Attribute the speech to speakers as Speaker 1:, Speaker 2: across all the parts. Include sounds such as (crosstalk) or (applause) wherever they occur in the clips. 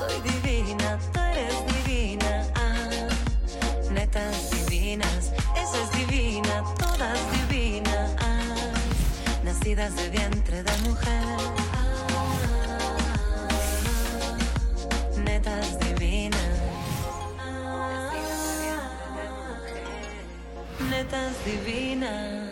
Speaker 1: Soy divina, tú eres divina. Ah, netas divinas, esa es divina, todas divinas. Ah, nacidas de vientre de mujer. Ah, netas divinas. Ah, netas divinas.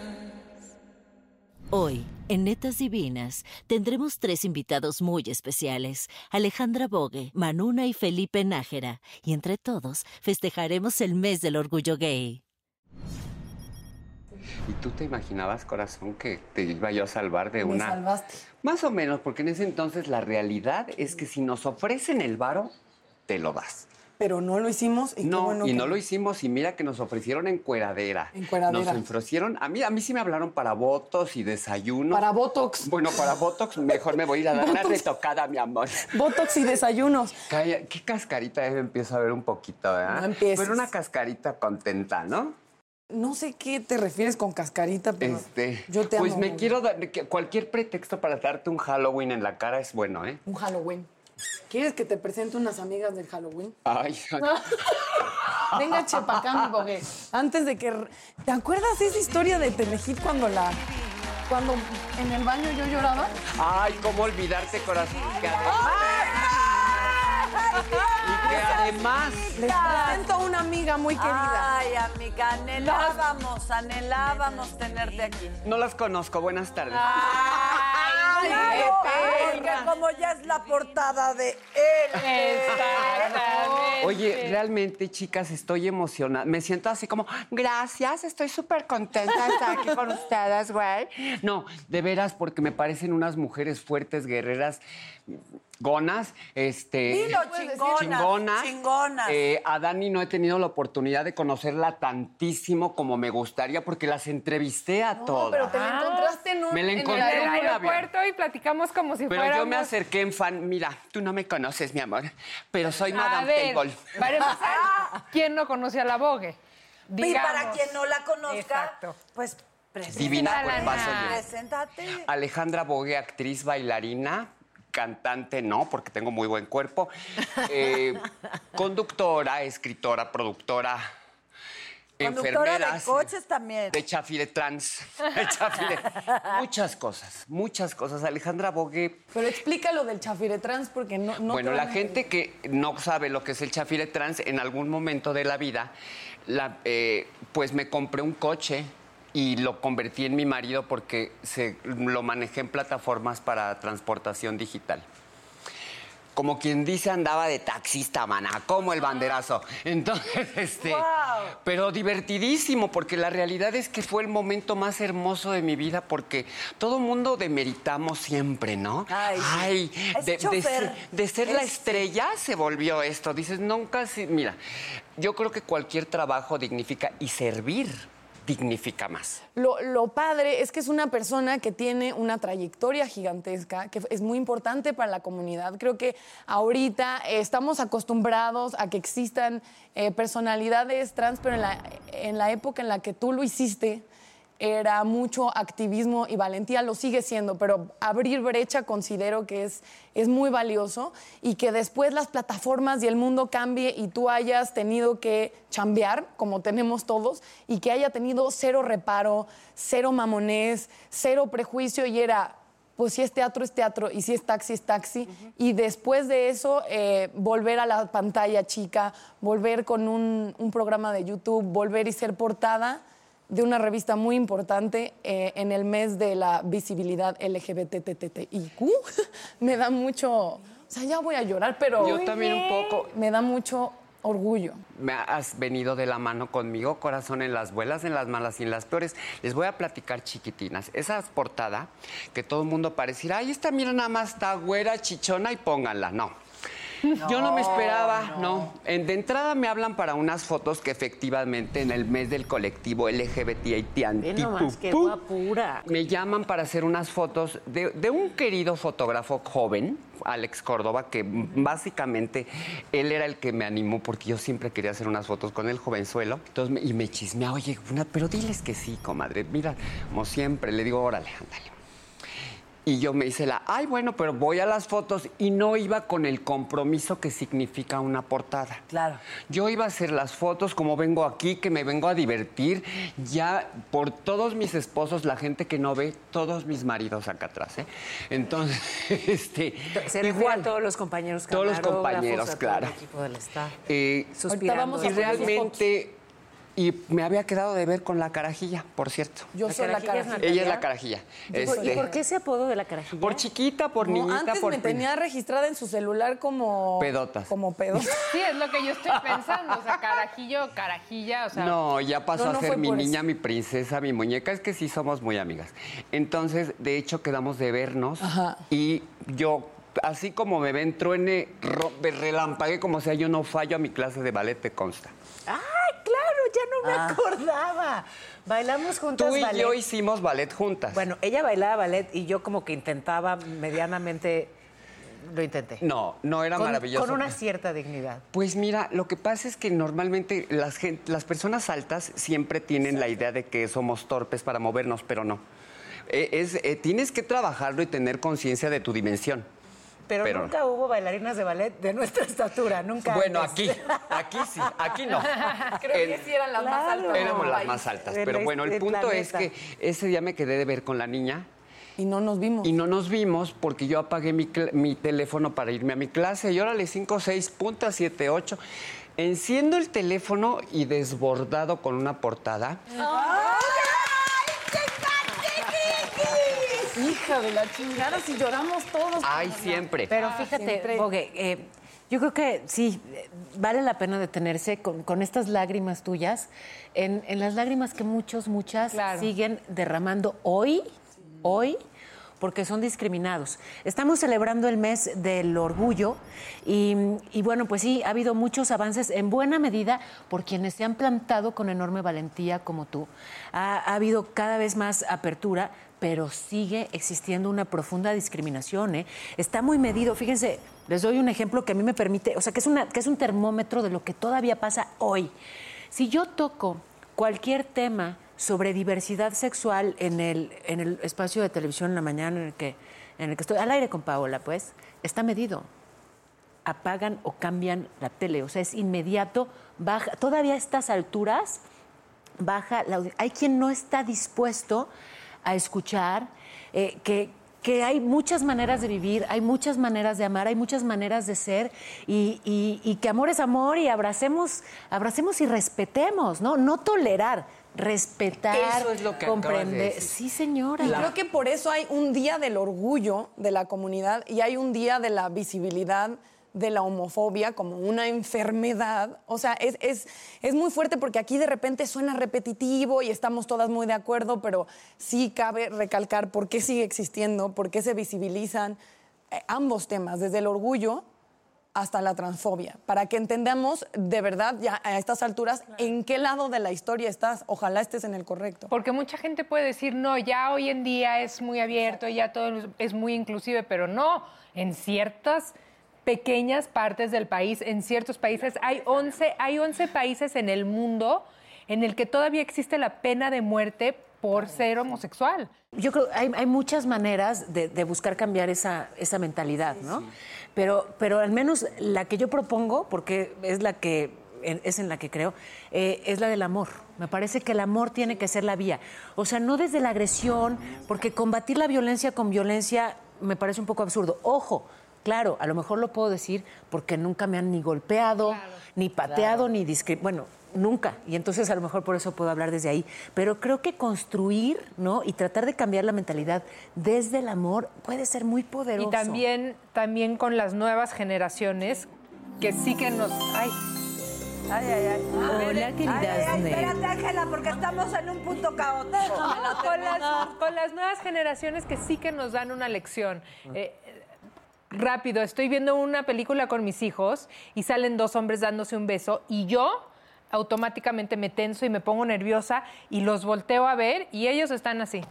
Speaker 2: Hoy, en Netas Divinas, tendremos tres invitados muy especiales, Alejandra Bogue, Manuna y Felipe Nájera, y entre todos festejaremos el mes del orgullo gay.
Speaker 3: ¿Y tú te imaginabas, corazón, que te iba yo a salvar de
Speaker 4: Me
Speaker 3: una...
Speaker 4: salvaste.
Speaker 3: Más o menos, porque en ese entonces la realidad es que si nos ofrecen el varo, te lo das.
Speaker 4: Pero no lo hicimos y
Speaker 3: No,
Speaker 4: bueno
Speaker 3: y
Speaker 4: que
Speaker 3: no lo hicimos y mira que nos ofrecieron encueradera.
Speaker 4: Encueradera.
Speaker 3: Nos ofrecieron, a mí, a mí sí me hablaron para votos y desayuno.
Speaker 4: Para Botox.
Speaker 3: Bueno, para Botox mejor me voy a ir a dar una retocada, mi amor.
Speaker 4: Botox y desayunos.
Speaker 3: Calla, qué cascarita eh, empiezo a ver un poquito, ¿verdad?
Speaker 4: No empieces.
Speaker 3: Pero una cascarita contenta, ¿no?
Speaker 4: No sé qué te refieres con cascarita, pero
Speaker 3: Este,
Speaker 4: yo te
Speaker 3: pues
Speaker 4: amo.
Speaker 3: me quiero dar, cualquier pretexto para darte un Halloween en la cara es bueno, ¿eh?
Speaker 4: Un Halloween. ¿Quieres que te presente unas amigas del Halloween?
Speaker 3: Ay, (laughs)
Speaker 4: Venga, chepa acá, mi bogue. Antes de que... ¿Te acuerdas esa historia de Telehit cuando la... Cuando en el baño yo lloraba?
Speaker 3: ay, cómo olvidarte, corazón. Que además, y que además,
Speaker 4: Les presento a una amiga muy querida.
Speaker 5: Ay, amiga, anhelábamos, anhelábamos tenerte aquí.
Speaker 3: no las conozco. Buenas tardes.
Speaker 5: Ay,
Speaker 4: qué
Speaker 5: porque
Speaker 4: pena.
Speaker 5: como ya es la portada de él.
Speaker 3: Oye, realmente, chicas, estoy emocionada. Me siento así como, gracias, estoy súper contenta de estar aquí con ustedes, güey. No, de veras, porque me parecen unas mujeres fuertes, guerreras, gonas, este...
Speaker 5: Dilo, chingonas,
Speaker 3: Chingonas.
Speaker 5: chingonas.
Speaker 3: Eh, a Dani no he tenido la oportunidad de conocerla tantísimo como me gustaría, porque las entrevisté a todas.
Speaker 4: Pero te la encontraste en un...
Speaker 3: Me la
Speaker 4: en el
Speaker 3: encontré
Speaker 6: En el aeropuerto y platicamos como si
Speaker 3: Pero
Speaker 6: fuéramos...
Speaker 3: yo me acerqué en fan. Mira, tú no me conoces, mi amor, pero soy
Speaker 6: A
Speaker 3: Madame
Speaker 6: ver,
Speaker 3: Table.
Speaker 6: para empezar, ¿quién no conoce a la Vogue?
Speaker 5: Y para
Speaker 6: Digamos.
Speaker 5: quien no la conozca,
Speaker 6: Exacto.
Speaker 5: pues preséntate.
Speaker 3: Divina
Speaker 6: Preséntala.
Speaker 5: Preséntate.
Speaker 3: Alejandra Bogue, actriz, bailarina, cantante, no, porque tengo muy buen cuerpo. Eh, (laughs) conductora, escritora, productora,
Speaker 5: Conductora
Speaker 3: enfermera.
Speaker 5: de coches también.
Speaker 3: De chafire trans. (laughs) De chafire. muchas cosas, muchas cosas. Alejandra Bogue
Speaker 4: Pero explica lo del chafire trans porque no... no
Speaker 3: bueno, la gente que no sabe lo que es el chafire trans, en algún momento de la vida, la- eh, pues me compré un coche y lo convertí en mi marido porque se, lo manejé en plataformas para transportación digital. Como quien dice, andaba de taxista, maná, como el banderazo. Entonces, (laughs) este. Pero divertidísimo, porque la realidad es que fue el momento más hermoso de mi vida, porque todo mundo demeritamos siempre, ¿no?
Speaker 5: Ay, es
Speaker 3: de, de ser, de ser la
Speaker 5: Es-
Speaker 3: estrella se volvió esto. Dices, nunca. si- Mira, yo creo que cualquier trabajo dignifica y servir dignifica más.
Speaker 4: Lo, padre es que es una persona que tiene una trayectoria gigantesca, que es muy importante para la comunidad. Creo que ahorita eh, estamos acostumbrados a que existan eh, personalidades trans, pero en la, en la época en la que tú lo hiciste, era mucho activismo y valentía, lo sigue siendo, pero abrir brecha considero que es, es muy valioso y que después las plataformas y el mundo cambie y tú hayas tenido que chambear, como tenemos todos, y que haya tenido cero reparo, cero mamonés, cero prejuicio y era pues si es teatro es teatro y si es taxi es taxi. Y después de eso, eh, volver a la pantalla chica, volver con un, un programa de YouTube, volver y ser portada de una revista muy importante eh, en el mes de la visibilidad LGBTTTIQ. (laughs) me da mucho, o sea, ya voy a llorar, pero
Speaker 3: Yo también un poco.
Speaker 4: me da mucho orgullo.
Speaker 3: Me has venido de la mano conmigo, corazón, en las buenas, en las malas y en las peores. Les voy a platicar chiquitinas. Esa portada que todo el mundo pareciera, ay, esta mira nada más está güera, chichona y pónganla. No. Yo no me esperaba, no. En- de entrada me hablan para unas fotos que efectivamente en el mes del colectivo LGBTI
Speaker 7: Ve nomás, qué guapura.
Speaker 3: me llaman para hacer unas fotos de, de un querido fotógrafo joven, Alex Córdoba, que básicamente él era el que me animó porque yo siempre quería hacer unas fotos con el jovenzuelo. Entonces, y me chismea, oye, una- pero diles que sí, comadre. Mira, como siempre, le digo, órale, ándale. Y yo me hice la, ay, bueno, pero voy a las fotos y no iba con el compromiso que significa una portada.
Speaker 7: Claro.
Speaker 3: Yo iba a hacer las fotos como vengo aquí, que me vengo a divertir, ya por todos mis esposos, la gente que no ve, todos mis maridos acá atrás, ¿eh? Entonces, (laughs) este...
Speaker 7: Se refiere a todos los compañeros
Speaker 3: Todos los compañeros, claro.
Speaker 7: el equipo del
Speaker 3: eh,
Speaker 7: Suspirando.
Speaker 3: y realmente... Y me había quedado de ver con la carajilla, por cierto.
Speaker 4: Yo
Speaker 7: La
Speaker 4: soy la
Speaker 7: carajilla.
Speaker 3: Ella es la carajilla.
Speaker 7: ¿Y por- ¿Y
Speaker 3: Este,
Speaker 7: por qué ese apodo de la carajilla?
Speaker 3: por chiquita, por
Speaker 4: No,
Speaker 3: niñita,
Speaker 4: antes
Speaker 3: por...
Speaker 4: me tenía registrada en su celular como...
Speaker 3: Pedotas.
Speaker 4: Como pedotas. (laughs)
Speaker 6: Sí, es lo que yo estoy pensando. O sea, carajillo, carajilla, o sea.
Speaker 3: No, ya pasó
Speaker 4: No, no
Speaker 3: a ser
Speaker 4: fue
Speaker 3: mi niña,
Speaker 4: eso.
Speaker 3: mi princesa, mi muñeca. Es que sí somos muy amigas. Entonces, de hecho, quedamos de vernos. Y yo, así como me ven truene, relampague, como sea, yo no fallo a mi clase de ballet, te consta.
Speaker 7: ¡Ay, claro! Ya no me acordaba. Bailamos juntas
Speaker 3: Tú y
Speaker 7: ballet.
Speaker 3: yo hicimos ballet juntas.
Speaker 7: Bueno, ella bailaba ballet y yo como que intentaba medianamente... Lo intenté.
Speaker 3: No, no era
Speaker 7: Con-
Speaker 3: maravilloso.
Speaker 7: Con una cierta dignidad.
Speaker 3: Pues mira, lo que pasa es que normalmente las, gen- las personas altas siempre tienen la idea de que somos torpes para movernos, pero no. Eh, es, eh, tienes que trabajarlo y tener conciencia de tu dimensión.
Speaker 7: Pero,
Speaker 3: Pero-
Speaker 7: nunca hubo bailarinas de ballet de nuestra (laughs) estatura, nunca.
Speaker 3: Bueno,
Speaker 7: antes.
Speaker 3: aquí, aquí sí, aquí no. (laughs)
Speaker 4: Creo que sí eran las más altas.
Speaker 3: Éramos las más altas.
Speaker 7: De
Speaker 3: Pero
Speaker 7: la-
Speaker 3: bueno, el punto es que ese día me quedé de ver con la niña
Speaker 4: Y no nos vimos.
Speaker 3: y no nos vimos porque yo apagué mi teléfono para irme a mi clase. Y órale, 5, 6, punta 7, 8. Enciendo el teléfono y desbordado con una portada.
Speaker 4: Hija de la chingada, si lloramos todos.
Speaker 3: Ay, siempre.
Speaker 7: Pero fíjate,
Speaker 4: siempre.
Speaker 7: Bogue, eh, yo creo que sí, vale la pena detenerse con, con estas lágrimas tuyas, en, en las lágrimas que muchos, muchas
Speaker 6: Claro.
Speaker 7: siguen derramando hoy, hoy, porque son discriminados. Estamos celebrando el mes del orgullo y, bueno, pues sí, ha habido muchos avances en buena medida por quienes se han plantado con enorme valentía como tú. Ha, ha habido cada vez más apertura, pero sigue existiendo una profunda discriminación. ¿eh? Está muy medido. Fíjense, les doy un ejemplo que a mí me permite, o sea, que es, una, que es un termómetro de lo que todavía pasa hoy. Si yo toco cualquier tema sobre diversidad sexual en el, en el espacio de televisión en la mañana en el, que, en el que estoy, al aire con Paola, pues, está medido. Apagan o cambian la tele, o sea, es inmediato, baja. Todavía a estas alturas, baja la Hay quien no está dispuesto a escuchar eh, que, que hay muchas maneras de vivir, hay muchas maneras de amar, hay muchas maneras de ser y, y- y que amor es amor y abracemos, abracemos y respetemos, ¿no? No tolerar, respetar,
Speaker 3: Eso es lo que acabas de
Speaker 7: comprender.
Speaker 3: decir.
Speaker 7: Sí, señora.
Speaker 4: Y creo que por eso hay un día del orgullo de la comunidad y hay un día de la visibilidad de la homofobia como una enfermedad. O sea, es, es, es muy fuerte porque aquí de repente suena repetitivo y estamos todas muy de acuerdo, pero sí cabe recalcar por qué sigue existiendo, por qué se visibilizan eh, ambos temas, desde el orgullo hasta la transfobia, para que entendamos de verdad ya a estas alturas en qué lado de la historia estás. Ojalá estés en el correcto.
Speaker 6: Porque mucha gente puede decir, no, ya hoy en día es muy abierto, ya todo es muy inclusive, pero no, en ciertas pequeñas partes del país, en ciertos países, hay 11, hay 11 países en el mundo en el que todavía existe la pena de muerte por ser homosexual.
Speaker 7: Yo creo que hay, hay muchas maneras de, de buscar cambiar esa, esa mentalidad, ¿no? Pero, pero al menos la que yo propongo, porque es la que en- es en la que creo, eh, es la del amor. Me parece que el amor tiene que ser la vía. O sea, no desde la agresión, porque combatir la violencia con violencia me parece un poco absurdo. Ojo, claro, a lo mejor lo puedo decir porque nunca me han ni golpeado, ni pateado, ni discriminado. Bueno, nunca. Y entonces a lo mejor por eso puedo hablar desde ahí. Pero creo que construir, ¿no? Y tratar de cambiar la mentalidad desde el amor puede ser muy poderoso.
Speaker 6: Y también, también con las nuevas generaciones que sí que nos... Ay,
Speaker 5: Ay, ay, ay.
Speaker 2: Hola, queridas
Speaker 5: Ay, ay, ay,
Speaker 2: Nel.
Speaker 5: espérate, Ángela, porque estamos en un punto caótico.
Speaker 6: con, las, con las nuevas generaciones que sí que nos dan una lección. Eh, rápido, estoy viendo una película con mis hijos y salen dos hombres dándose un beso y yo automáticamente me tenso y me pongo nerviosa y los volteo a ver y ellos están así.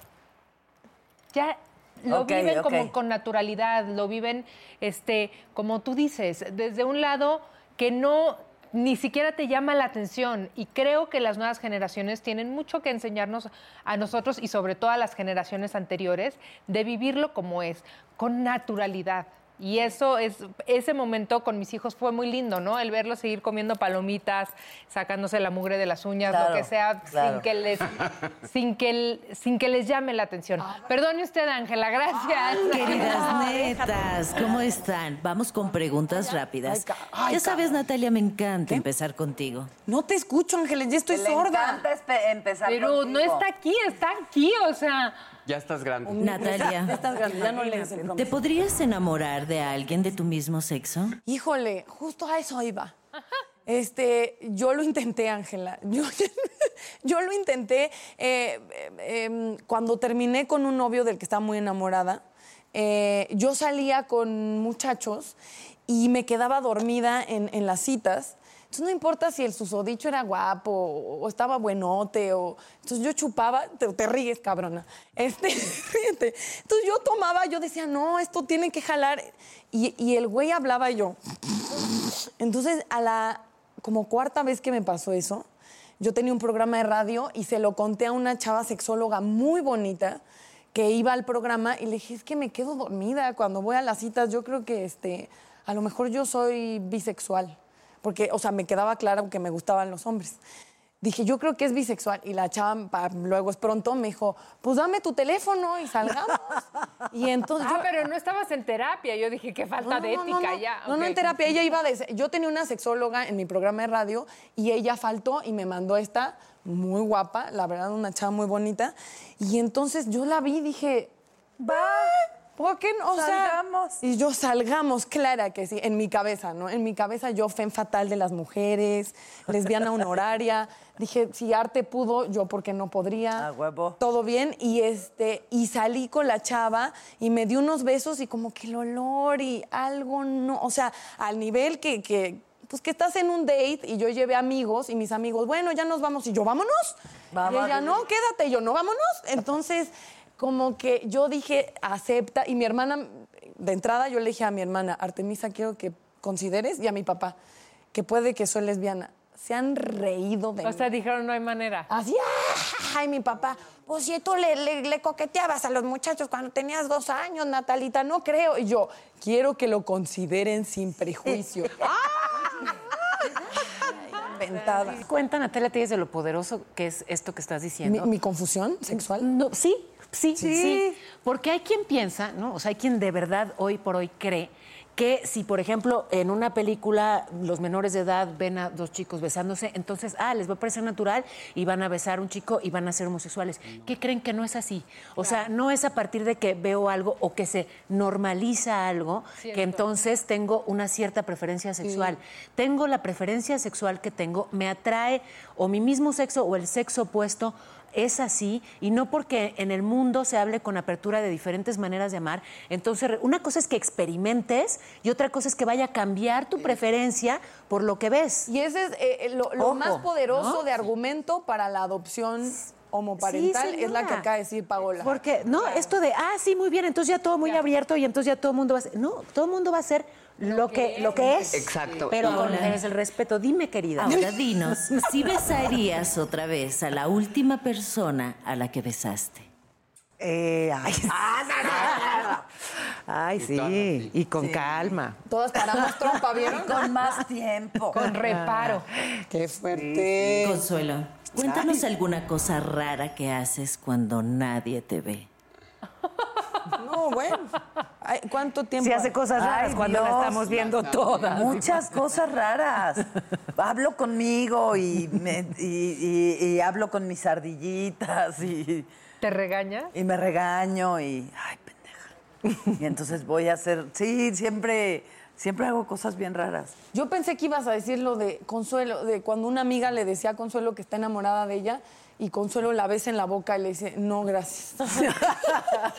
Speaker 6: Ya lo viven como con naturalidad, lo viven, este, como tú dices, desde un lado que no ni siquiera te llama la atención y creo que las nuevas generaciones tienen mucho que enseñarnos a nosotros y sobre todo a las generaciones anteriores de vivirlo como es, con naturalidad. Y eso es, ese momento con mis hijos fue muy lindo, ¿no? El verlos seguir comiendo palomitas, sacándose la mugre de las uñas,
Speaker 5: Claro,
Speaker 6: lo que sea,
Speaker 5: claro.
Speaker 6: sin que les, sin que, el- sin que les llame la atención. Perdone usted, Ángela, gracias.
Speaker 2: Queridas (laughs) netas, ¿cómo están? Vamos con preguntas rápidas. Ya sabes, Natalia, me encanta empezar contigo.
Speaker 4: No te escucho, Ángeles, ya estoy
Speaker 5: Le
Speaker 4: sorda.
Speaker 5: encanta espe- empezar
Speaker 6: Pero no
Speaker 5: contigo.
Speaker 6: está aquí, está aquí, o sea.
Speaker 3: Ya estás grande.
Speaker 2: Natalia,
Speaker 4: Estás grande, ya no lees el
Speaker 2: ¿te podrías enamorar de alguien de tu mismo sexo?
Speaker 4: Híjole, justo a eso iba. Este, yo lo intenté, Ángela. (laughs) Yo, yo lo intenté eh, eh, em, cuando terminé con un novio del que estaba muy enamorada. eh, yo salía con muchachos y me quedaba dormida en, en las citas. Entonces no importa si el susodicho era guapo o, estaba buenote o entonces yo chupaba, te, te ríes, cabrona. Este. (laughs) Entonces yo tomaba, yo decía, no, esto tiene que jalar. Y, y el güey hablaba y yo. Entonces, a la como cuarta vez que me pasó eso, yo tenía un programa de radio y se lo conté a una chava sexóloga muy bonita que iba al programa y le dije, es que me quedo dormida cuando voy a las citas, yo creo que este, a lo mejor yo soy bisexual, porque, o sea, me quedaba claro que me gustaban los hombres. Dije, yo creo que es bisexual. Y la chava, pa- luego es pronto, me dijo, pues dame tu teléfono y salgamos. Y entonces
Speaker 6: Ah,
Speaker 4: yo-
Speaker 6: pero no estabas en terapia. Yo dije, qué falta de
Speaker 4: no,
Speaker 6: ética
Speaker 4: no,
Speaker 6: ya.
Speaker 4: No, no, en terapia. Ella iba de... Yo tenía una sexóloga en mi programa de radio y ella faltó y me mandó esta muy guapa, la verdad, una chava muy bonita. Y entonces yo la vi y dije... Va, ¿por qué no? O sea,
Speaker 5: Salgamos.
Speaker 4: y yo salgamos, clara que sí, en mi cabeza, ¿no? En mi cabeza yo fen fatal de las mujeres, lesbiana honoraria. (laughs) Dije, si arte pudo, yo porque no podría.
Speaker 5: A huevo.
Speaker 4: Todo bien y este y salí con la chava y me dio unos besos y como que el olor y algo no, o sea, al nivel que, que pues que estás en un date y yo llevé amigos y mis amigos, bueno, ya nos vamos y yo, vámonos.
Speaker 5: Vamos.
Speaker 4: Y ella, no, quédate, y yo, no, vámonos. Entonces, como que yo dije, acepta y mi hermana de entrada yo le dije a mi hermana, Artemisa, quiero que consideres y a mi papá que puede que soy lesbiana. Se han reído de
Speaker 6: O
Speaker 4: mí.
Speaker 6: sea, dijeron, no hay manera.
Speaker 4: Así, ay, mi papá, pues si tú le, le- le coqueteabas a los muchachos cuando tenías dos años, Natalita, no creo. Y yo, quiero que lo consideren sin prejuicio. (laughs) Ay, inventada.
Speaker 7: Cuenta, Natalia, tienes de lo poderoso que es esto que estás
Speaker 4: ¿Mi,
Speaker 7: diciendo.
Speaker 4: mi confusión sexual?
Speaker 7: No, sí, sí, sí, Porque hay quien piensa, ¿no? O sea, hay quien de verdad hoy por hoy cree que si, por ejemplo, en una película los menores de edad ven a dos chicos besándose, entonces, ah, les va a parecer natural y van a besar a un chico y van a ser homosexuales. ¿Qué creen que no es así? O sea, no es a partir de que veo algo o que se normaliza algo que entonces tengo una cierta preferencia sexual. Tengo la preferencia sexual que tengo, me atrae o mi mismo sexo o el sexo opuesto es así y no porque en el mundo se hable con apertura de diferentes maneras de amar. Entonces, una cosa es que experimentes y otra cosa es que vaya a cambiar tu preferencia por lo que ves.
Speaker 4: Y ese es eh, eh, lo, lo
Speaker 7: Ojo,
Speaker 4: más poderoso
Speaker 7: ¿no?
Speaker 4: de argumento para la adopción homoparental,
Speaker 7: Sí,
Speaker 4: es la que acaba de decir Paola.
Speaker 7: Porque, no, esto de, ah, sí, muy bien, entonces ya todo muy abierto y entonces ya todo el mundo va a ser. No, todo el mundo va a ser lo que, lo que es.
Speaker 3: Exacto.
Speaker 7: Pero con el respeto. Dime, querida.
Speaker 2: Ahora dinos, si besarías otra vez a la última persona a la que besaste.
Speaker 5: Eh, ay,
Speaker 7: Ay,
Speaker 3: Y todas
Speaker 7: sí, y con calma.
Speaker 4: Todas paramos trompa, ¿vieron?
Speaker 5: Con más tiempo.
Speaker 6: Con reparo.
Speaker 4: Qué fuerte.
Speaker 2: Consuelo, cuéntanos alguna cosa rara que haces cuando nadie te ve.
Speaker 4: No, bueno. Ay, ¿Cuánto tiempo?
Speaker 7: Si hace cosas raras
Speaker 5: Ay,
Speaker 7: cuando la estamos viendo todas.
Speaker 5: Muchas (laughs) cosas raras. Hablo conmigo y, me- y- y- y hablo con mis ardillitas y,
Speaker 6: ¿Te regaña?
Speaker 5: y me regaño y. Ay, pendeja. Y entonces voy a hacer. Sí, siempre, siempre hago cosas bien raras.
Speaker 4: Yo pensé que ibas a decir lo de Consuelo, de cuando una amiga le decía a Consuelo que está enamorada de ella y Consuelo la besa en la boca y le dice, no, gracias. (laughs)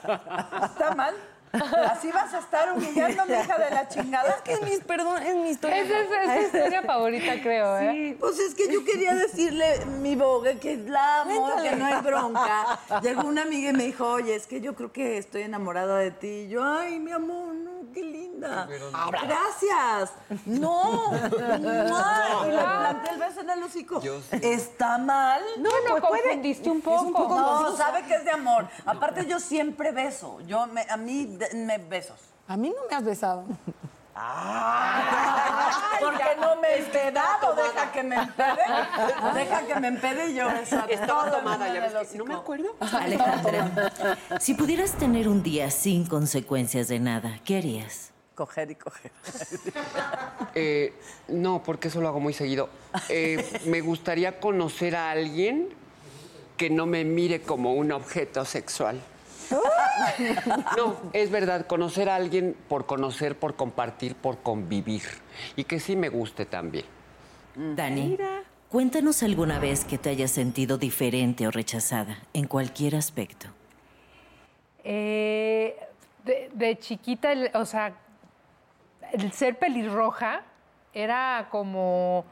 Speaker 5: ¿Está mal? (laughs) ¿Así vas a estar humillándome, hija de la chingada?
Speaker 4: Es que es mi, perdón, es mi historia.
Speaker 6: Esa es, es tu historia favorita, creo, ¿eh?
Speaker 5: Pues es que yo quería decirle, mi bogue, que la amo, que no hay bronca. Llegó una amiga y me dijo, oye, es que yo creo que estoy enamorada de ti. Y yo, ay, mi amor, no, qué linda. Gracias. No. no. Y le planté el beso en el hocico.
Speaker 3: Yo sí.
Speaker 5: ¿Está mal?
Speaker 6: No, no, confundiste un poco.
Speaker 5: No, sabe que es de amor. Aparte, yo siempre beso. Yo, me, a mí, de- me besos.
Speaker 4: A mí no me has besado.
Speaker 5: Porque no me he empedado, deja que me empede. Deja que me empede y yo.
Speaker 3: Estaba tomada, ya No me acuerdo.
Speaker 2: Alejandra, si pudieras tener un día sin consecuencias de nada, ¿qué harías?
Speaker 5: Coger y coger.
Speaker 3: Eh, no, porque eso lo hago muy seguido. Eh, me gustaría conocer a alguien que no me mire como un objeto sexual. (laughs) No, es verdad, conocer a alguien por conocer, por compartir, por convivir. Y que sí me guste también.
Speaker 2: Dani, cuéntanos alguna vez que te hayas sentido diferente o rechazada en cualquier aspecto.
Speaker 6: Eh, de, de chiquita, el- o sea, el ser pelirroja era como.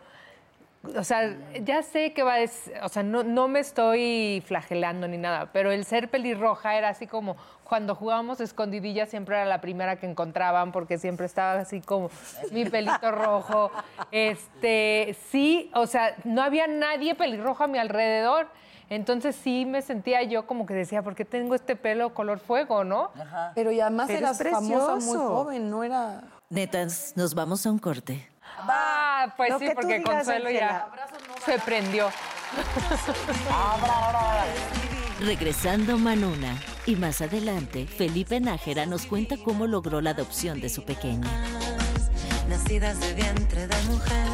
Speaker 6: O sea, ya sé que va a des- O sea, no, no me estoy flagelando ni nada, pero el ser pelirroja era así como cuando jugábamos escondidilla siempre era la primera que encontraban porque siempre estaba así como mi pelito rojo. Este, sí, o sea, no había nadie pelirrojo a mi alrededor. Entonces sí me sentía yo como que decía, ¿por qué tengo este pelo color fuego, no?
Speaker 4: Pero y además
Speaker 7: Pero
Speaker 4: eras famosa muy
Speaker 7: precioso.
Speaker 4: joven, no era...
Speaker 2: Netas, nos vamos a un corte.
Speaker 6: Ah, pues
Speaker 7: Lo
Speaker 6: sí,
Speaker 7: que tú
Speaker 6: porque
Speaker 7: digas,
Speaker 6: Consuelo ya se prendió.
Speaker 2: Regresando Manuna. Y más adelante, Felipe Nájera nos cuenta cómo logró la adopción de su pequeña.
Speaker 1: nacidas de vientre de mujer.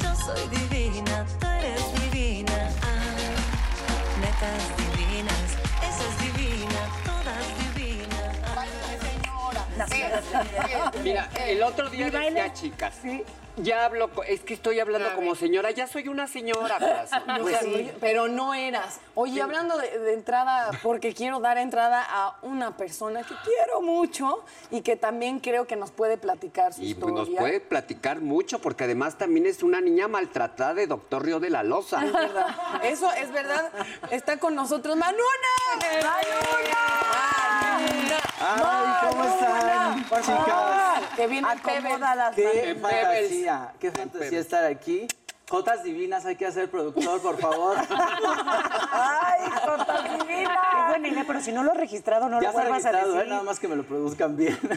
Speaker 1: Yo soy divina, tú eres divina. Ah, netas divinas, esa es divina, (laughs)
Speaker 3: Mira, el otro día decía, chicas, ya hablo, es que estoy hablando como señora, ya soy una señora. (laughs)
Speaker 4: Pues sí, pero no eras. Oye, hablando de, de entrada, porque quiero dar entrada a una persona que quiero mucho y que también creo que nos puede platicar su
Speaker 3: Y pues,
Speaker 4: historia.
Speaker 3: nos puede platicar mucho, porque además también es una niña maltratada de Doctor Río de la Loza.
Speaker 4: Es verdad. Eso es verdad. Está con nosotros Manuna. ¡Manuna!
Speaker 8: Ay, ¿cómo están,
Speaker 4: Por favor,
Speaker 8: chicas?
Speaker 4: Que viene Pebbles.
Speaker 5: Acomódalas.
Speaker 8: Qué fantasía, qué fantasía estar aquí. Jotas divinas, hay que hacer productor, por favor. (laughs)
Speaker 5: ¡Ay, Jota
Speaker 7: Qué
Speaker 5: divina!
Speaker 7: buena idea, pero si no lo he registrado, no
Speaker 8: ya
Speaker 7: lo vuelvas a
Speaker 8: registrado,
Speaker 7: decir.
Speaker 8: ¿eh? nada más que me lo produzcan bien. (laughs)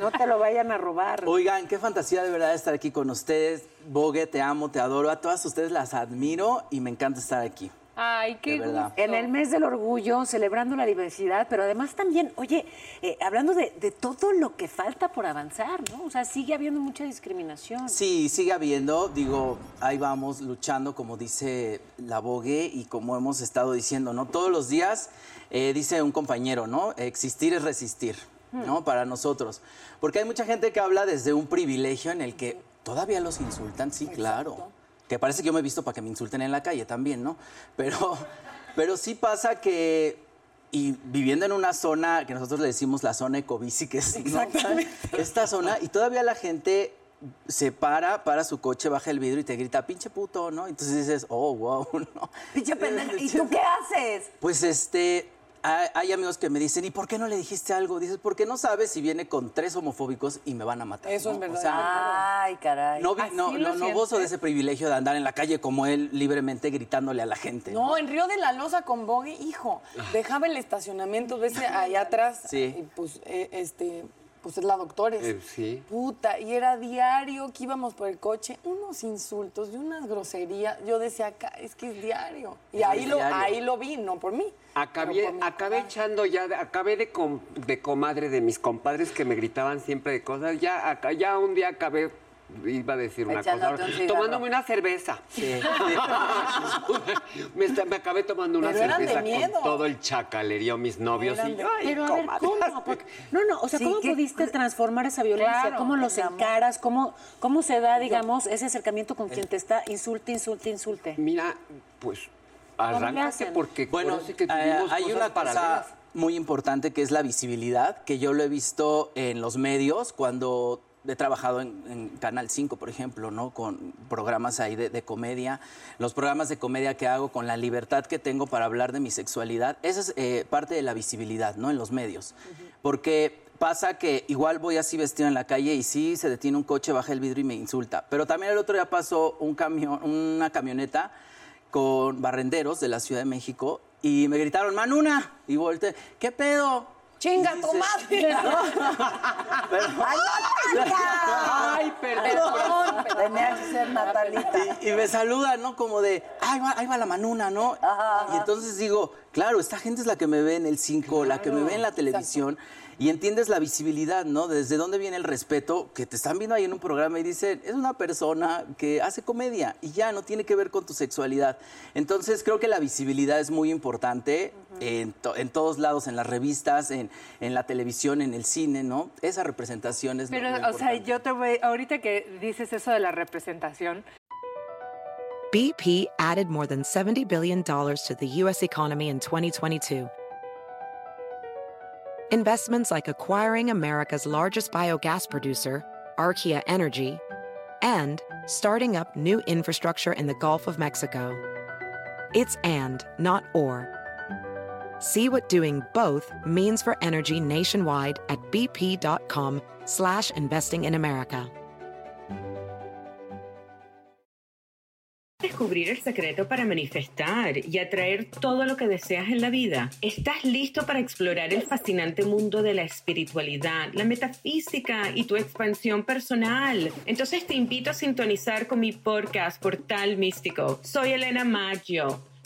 Speaker 7: No te lo vayan a robar.
Speaker 8: Oigan, qué fantasía de verdad estar aquí con ustedes. Bogue, te amo, te adoro. A todas ustedes las admiro y me encanta estar aquí.
Speaker 6: Ay, qué gusto.
Speaker 7: En el mes del orgullo, celebrando la diversidad, pero además también, oye, eh, hablando de, de todo lo que falta por avanzar, ¿no? O sea, sigue habiendo mucha discriminación.
Speaker 8: Sí, sigue habiendo, digo, ahí vamos luchando, como dice la Bogue y como hemos estado diciendo, ¿no? Todos los días, eh, dice un compañero, ¿no? Existir es resistir, ¿no? Para nosotros. Porque hay mucha gente que habla desde un privilegio en el que todavía los insultan, sí, claro. Que parece que yo me he visto para que me insulten en la calle también, ¿no? Pero, (laughs) pero sí pasa que y viviendo en una zona que nosotros le decimos la zona ecobici, que es ¿no? esta zona, y todavía la gente se para, para su coche, baja el vidrio y te grita, pinche puto, ¿no? Entonces dices, oh, wow, (laughs) ¿no?
Speaker 5: Pinche pendeja. (laughs) ¿Y tú qué haces?
Speaker 8: Pues este, hay, hay amigos que me dicen, ¿y por qué no le dijiste algo? Dices, porque no sabes si viene con tres homofóbicos y me van a matar.
Speaker 4: Eso
Speaker 8: ¿no?
Speaker 4: es verdad.
Speaker 8: O sea,
Speaker 5: Ay, caray.
Speaker 8: no, vi-
Speaker 6: ¿Así
Speaker 8: no,
Speaker 6: lo
Speaker 8: no, no gozo de ese privilegio de andar en la calle como él libremente gritándole a la gente.
Speaker 4: No, en Río de la Loza con Bogue, hijo, dejaba el estacionamiento, ves (laughs) allá atrás,
Speaker 8: Sí.
Speaker 4: y pues, eh, este, pues es la doctores.
Speaker 3: Eh, sí.
Speaker 4: Puta, y era diario que íbamos por el coche, unos insultos y unas groserías. Yo decía, acá, es que es diario. Y
Speaker 8: Es
Speaker 4: ahí lo, ahí lo vi, no por mí.
Speaker 3: Acabé,
Speaker 4: por
Speaker 3: acabé echando ya, acabé de, com- de comadre de mis compadres que me gritaban siempre de cosas. Ya, acá- ya un día acabé, iba a decir una cosa,
Speaker 5: un
Speaker 3: tomándome una cerveza. (laughs) me, acabé tomando una
Speaker 4: Pero eran de
Speaker 3: cerveza
Speaker 4: miedo.
Speaker 3: con todo el chacalerío, mis novios
Speaker 4: Eran
Speaker 3: y yo. ay,
Speaker 7: Pero a ver,
Speaker 3: comadre,
Speaker 7: ¿cómo? Porque- no, no, o sea,
Speaker 5: Sí,
Speaker 7: ¿cómo
Speaker 5: ¿qué-
Speaker 7: pudiste transformar esa violencia?
Speaker 4: Claro,
Speaker 7: ¿Cómo los encaras? ¿Cómo, ¿Cómo se da, digamos, ese acercamiento con quien te está insulte, insulte, insulte?
Speaker 3: Mira, pues
Speaker 7: hacen?
Speaker 3: porque
Speaker 8: Bueno,
Speaker 3: ahora sí que
Speaker 8: eh, hay
Speaker 3: cosas
Speaker 8: una
Speaker 3: paralelas.
Speaker 8: cosa muy importante que es la visibilidad, que yo lo he visto en los medios cuando he trabajado en, en Canal 5, por ejemplo, ¿no? Con programas ahí de, de comedia, los programas de comedia que hago con la libertad que tengo para hablar de mi sexualidad, esa es eh, parte de la visibilidad, ¿no? En los medios. Porque pasa que igual voy así vestido en la calle y sí se detiene un coche, baja el vidrio y me insulta. Pero también el otro día pasó un camión, una camioneta con barrenderos de la Ciudad de México y me gritaron, Manuna, y volteé, ¿qué pedo?
Speaker 4: ¡Chinga tu madre! (laughs)
Speaker 3: Ay, perdón.
Speaker 5: Tenía que ser Natalita.
Speaker 8: Y, y me saludan, ¿no? Como de, ahí va, ahí va la manuna, ¿no? Y entonces digo, claro, esta gente es la que me ve en el 5, la que me ve en la televisión. Y entiendes la visibilidad, ¿no? Desde dónde viene el respeto, que te están viendo ahí en un programa y dicen, es una persona que hace comedia y ya no tiene que ver con tu sexualidad. Entonces creo que la visibilidad es muy importante en, to- en todos lados, en las revistas, en, en la televisión, en el cine, ¿no? Esa representación es
Speaker 6: Pero,
Speaker 8: lo
Speaker 6: o sea, yo te voy, ahorita que dices eso de la representación,
Speaker 9: BP added more than $70 billion to the U.S. economy in 2022. Investments like acquiring America's largest biogas producer, Archaea Energy, and starting up new infrastructure in the Gulf of Mexico. It's and, not or. See what doing both means for energy nationwide at bp.com slash investing in America.
Speaker 10: Descubrir el secreto para manifestar y atraer todo lo que deseas en la vida. ¿Estás listo para explorar el fascinante mundo de la espiritualidad, la metafísica y tu expansión personal? Entonces te invito a sintonizar con mi podcast Portal Místico. Soy Elena Maggio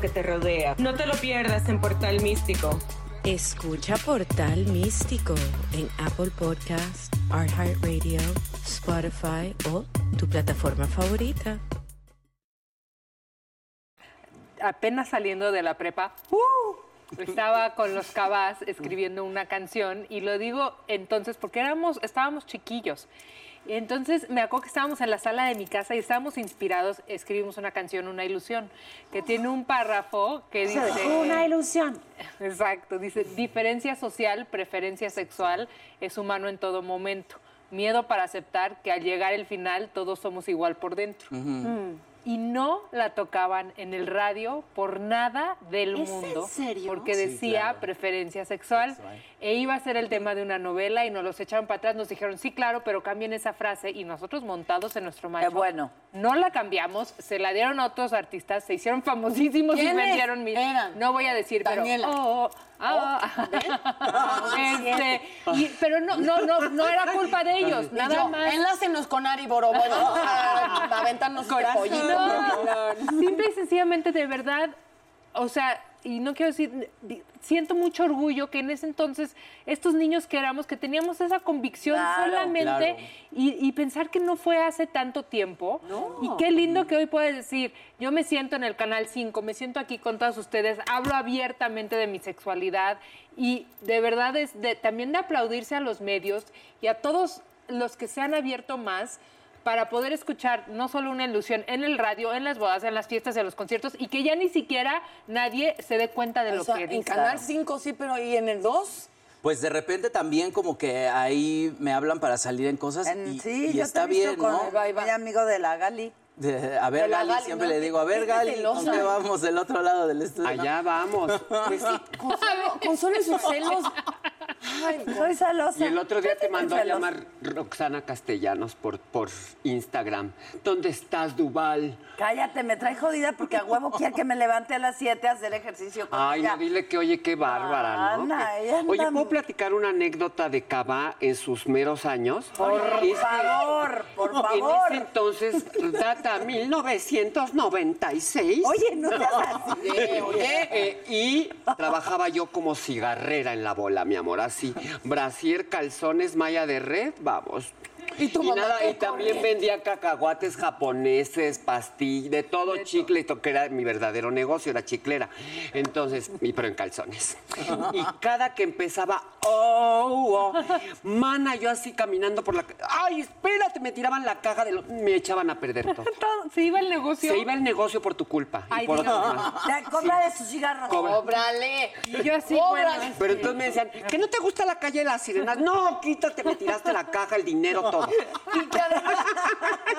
Speaker 10: que te rodea. No te lo pierdas en Portal Místico.
Speaker 11: Escucha Portal Místico en Apple Podcast, iHeartRadio, Spotify o tu plataforma favorita.
Speaker 6: apenas saliendo de la prepa, ¡uh! estaba con los cabas escribiendo una canción y lo digo entonces porque éramos, estábamos chiquillos. Y entonces me acuerdo que estábamos en la sala de mi casa y estábamos inspirados, escribimos una canción, Una ilusión, que tiene un párrafo que dice...
Speaker 7: Una ilusión.
Speaker 6: Exacto, dice, diferencia social, preferencia sexual, es humano en todo momento. Miedo para aceptar que al llegar el final todos somos igual por dentro. Mm. Y no la tocaban en el radio por nada del
Speaker 7: ¿Es en
Speaker 6: mundo.
Speaker 7: serio?
Speaker 6: Porque
Speaker 8: Sí,
Speaker 6: decía
Speaker 8: claro.
Speaker 6: preferencia sexual. E iba a ser el tema de una novela y nos los echaron para atrás. Nos dijeron, sí, claro, pero cambien esa frase. Y nosotros montados en nuestro macho.
Speaker 5: Qué bueno.
Speaker 6: No la cambiamos, se la dieron a otros artistas, se hicieron famosísimos y
Speaker 4: ¿Quiénes
Speaker 6: vendieron mil.
Speaker 4: eran?
Speaker 6: No voy a decir,
Speaker 4: Daniela.
Speaker 6: pero. oh, oh, ah, (laughs) este, y- pero no, no, no, no era culpa de ellos, nada
Speaker 4: yo,
Speaker 6: más.
Speaker 4: Enlácenos con Ari Boro. Bueno, (laughs) a aventarnos pollito.
Speaker 6: No, simple y sencillamente, de verdad, o sea, y no quiero decir, siento mucho orgullo que en ese entonces estos niños que éramos, que teníamos esa convicción
Speaker 5: Claro,
Speaker 6: solamente
Speaker 8: claro.
Speaker 6: y, y pensar que no fue hace tanto tiempo. Y qué lindo que hoy puedes decir, yo me siento en el Canal 5, me siento aquí con todas ustedes, hablo abiertamente de mi sexualidad y de verdad es de, también de aplaudirse a los medios y a todos los que se han abierto más para poder escuchar no solo una ilusión en el radio, en las bodas, en las fiestas, en los conciertos y que ya ni siquiera nadie se dé cuenta de
Speaker 4: O
Speaker 6: lo
Speaker 4: sea,
Speaker 6: que
Speaker 4: en
Speaker 6: dice.
Speaker 4: Canal 5 sí, pero ¿y en el 2?
Speaker 8: Pues de repente también como que ahí me hablan para salir en cosas
Speaker 5: En-
Speaker 8: y,
Speaker 5: sí,
Speaker 8: y
Speaker 5: yo
Speaker 8: está
Speaker 5: te
Speaker 8: bien,
Speaker 5: con
Speaker 8: ¿no?
Speaker 5: muy amigo de la Gali.
Speaker 8: De- a ver, Gali,
Speaker 4: Gali,
Speaker 8: siempre
Speaker 4: ¿no?
Speaker 8: le digo, a ver,
Speaker 4: Qué
Speaker 8: Gali. ¿dónde vamos del otro lado del estudio?
Speaker 3: Allá vamos. (laughs)
Speaker 4: Pues sí, con solo, con solo sus celos. Ay,
Speaker 5: Soy celosa.
Speaker 3: Y el otro día te mandó a llamar Roxana Castellanos por, por Instagram. ¿Dónde estás, Duval?
Speaker 5: Cállate, me trae jodida porque a huevo quiere que me levante a las 7 a hacer ejercicio con
Speaker 3: Ay,
Speaker 5: ella.
Speaker 3: no, dile que oye, qué bárbara, ¿no?
Speaker 5: Ana,
Speaker 3: Que-
Speaker 5: ella anda
Speaker 3: Oye, ¿puedo platicar una anécdota de Cabá en sus meros años?
Speaker 5: Por
Speaker 3: Es que
Speaker 5: favor, por
Speaker 3: En
Speaker 5: favor.
Speaker 3: ese entonces, data 1996.
Speaker 5: Oye, no seas (laughs) así.
Speaker 3: Eh, y trabajaba yo como cigarrera en la bola, mi amor, Brasier, calzones, malla de red, vamos.
Speaker 4: ¿Y tu mamá
Speaker 3: nada,
Speaker 4: qué
Speaker 3: y también vendía cacahuates japoneses, pastillas, de todo chicle, y to- que era mi verdadero negocio, era chiclera. Entonces, y, pero en calzones. Y cada que empezaba, oh, oh, mana, yo así caminando por la ay, espérate, me tiraban la caja de lo- me echaban a perder (laughs) todo.
Speaker 6: Se iba el negocio.
Speaker 3: Se iba el negocio por tu culpa. y
Speaker 6: Ay,
Speaker 3: por
Speaker 6: Dios.
Speaker 3: otro lado.
Speaker 5: Ya, Compra de sus cigarros.
Speaker 4: ¡Cóbrale!
Speaker 6: Y yo así,
Speaker 4: Cóbrale.
Speaker 6: bueno,
Speaker 3: Pero entonces me decían, ¿que no te gusta la calle de las sirenas? No, quítate, me tiraste la caja, el dinero, todo. (laughs)
Speaker 4: Y que además,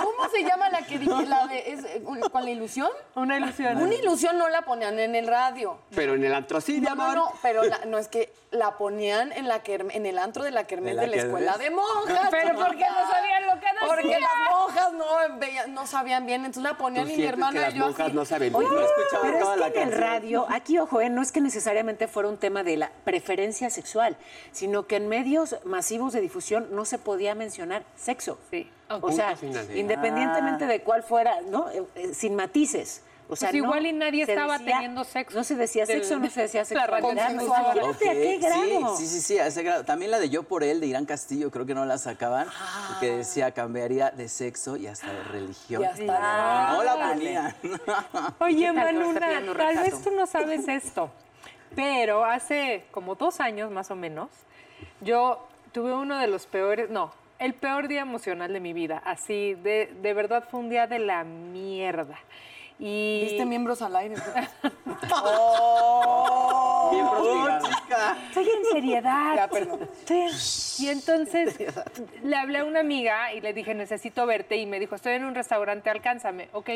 Speaker 4: ¿cómo se llama la que dije? La de, es, ¿Con la ilusión?
Speaker 6: una ilusión.
Speaker 4: Una ilusión no la ponían en el radio.
Speaker 3: Pero en el antro sí, mi
Speaker 4: No, no, no, pero la- no es que la ponían en la kerm- en el antro de la kermés
Speaker 8: ¿De la
Speaker 4: de la escuela de monjas. (laughs)
Speaker 6: Pero porque no sabían lo que decía.
Speaker 4: Porque las monjas no, veían- no sabían bien, entonces la ponían y mi hermana
Speaker 3: que las
Speaker 4: y yo
Speaker 3: monjas
Speaker 4: así.
Speaker 3: no saben.
Speaker 8: Oye, no escuchaba
Speaker 7: Pero
Speaker 8: toda
Speaker 7: es
Speaker 8: la
Speaker 7: que en el
Speaker 8: canción.
Speaker 7: radio, aquí ojo, eh, no es que necesariamente fuera un tema de la preferencia sexual, sino que en medios masivos de difusión no se podía mencionar sexo.
Speaker 6: Sí.
Speaker 7: O sea, independientemente de cuál fuera, ¿no? Eh, eh, sin matices. O sea,
Speaker 6: Pues
Speaker 7: no
Speaker 6: igual y nadie
Speaker 7: se
Speaker 6: estaba
Speaker 7: decía-
Speaker 6: teniendo sexo.
Speaker 7: No se decía
Speaker 6: Del-
Speaker 7: sexo, no se decía (laughs)
Speaker 6: la
Speaker 7: sexualidad. a qué grado.
Speaker 8: Sí, sí, sí, a ese grado. También la de Yo por él de Irán Castillo, creo que no la sacaban, porque decía cambiaría de sexo y hasta de religión.
Speaker 4: Y hasta-
Speaker 8: no la ponían. (laughs)
Speaker 6: Oye,
Speaker 7: ¿Qué tal que me está
Speaker 6: Manuna, tal vez tú no sabes esto, pero hace como dos años más o menos, yo tuve uno de los peores, no, el peor día emocional de mi vida. Así, de, de verdad fue un día de la mierda. Y...
Speaker 4: ¿Viste miembros al aire?
Speaker 3: Bien (laughs) prostigada.
Speaker 6: Estoy en seriedad.
Speaker 4: Ya, perdón.
Speaker 6: Estoy- Y entonces le hablé a una amiga y le dije, necesito verte. Y me dijo, estoy en un restaurante, alcánzame. Ok,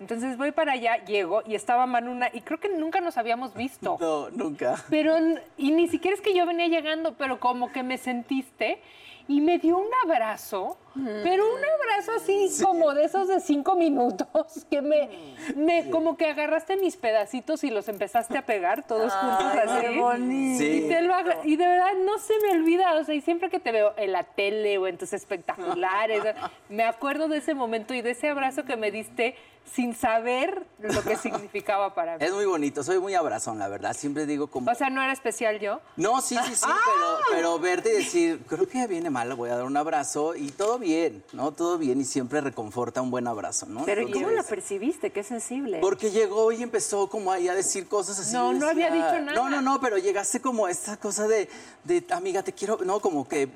Speaker 6: entonces voy para allá, llego y estaba Manuna. Y creo que nunca nos habíamos visto.
Speaker 8: No, nunca.
Speaker 6: Pero, y ni siquiera es que yo venía llegando, pero como que me sentiste y me dio un abrazo, pero un abrazo así como de esos de cinco minutos, que me, me como que agarraste mis pedacitos y los empezaste a pegar todos juntos
Speaker 5: Ay,
Speaker 6: así.
Speaker 5: qué bonito.
Speaker 8: Sí.
Speaker 6: Y, te lo agra- y de verdad no se me olvida, o sea, y siempre que te veo en la tele o en tus espectaculares, (laughs) me acuerdo de ese momento y de ese abrazo que me diste sin saber lo que significaba para mí.
Speaker 8: Es muy bonito, soy muy abrazón, la verdad. Siempre digo como...
Speaker 6: O sea, no era especial yo.
Speaker 8: No, sí, sí, sí,
Speaker 6: ¡Ah!
Speaker 8: pero, pero verte y decir, creo que viene mal, le voy a dar un abrazo y todo bien, ¿no? Todo bien y siempre reconforta un buen abrazo, ¿no?
Speaker 7: Pero ¿y cómo la percibiste? Qué sensible.
Speaker 8: Porque llegó y empezó como ahí a decir cosas así.
Speaker 6: No, no había dicho nada.
Speaker 8: No, no, no, pero llegaste como a esta cosa de, de, amiga, te quiero, no, como que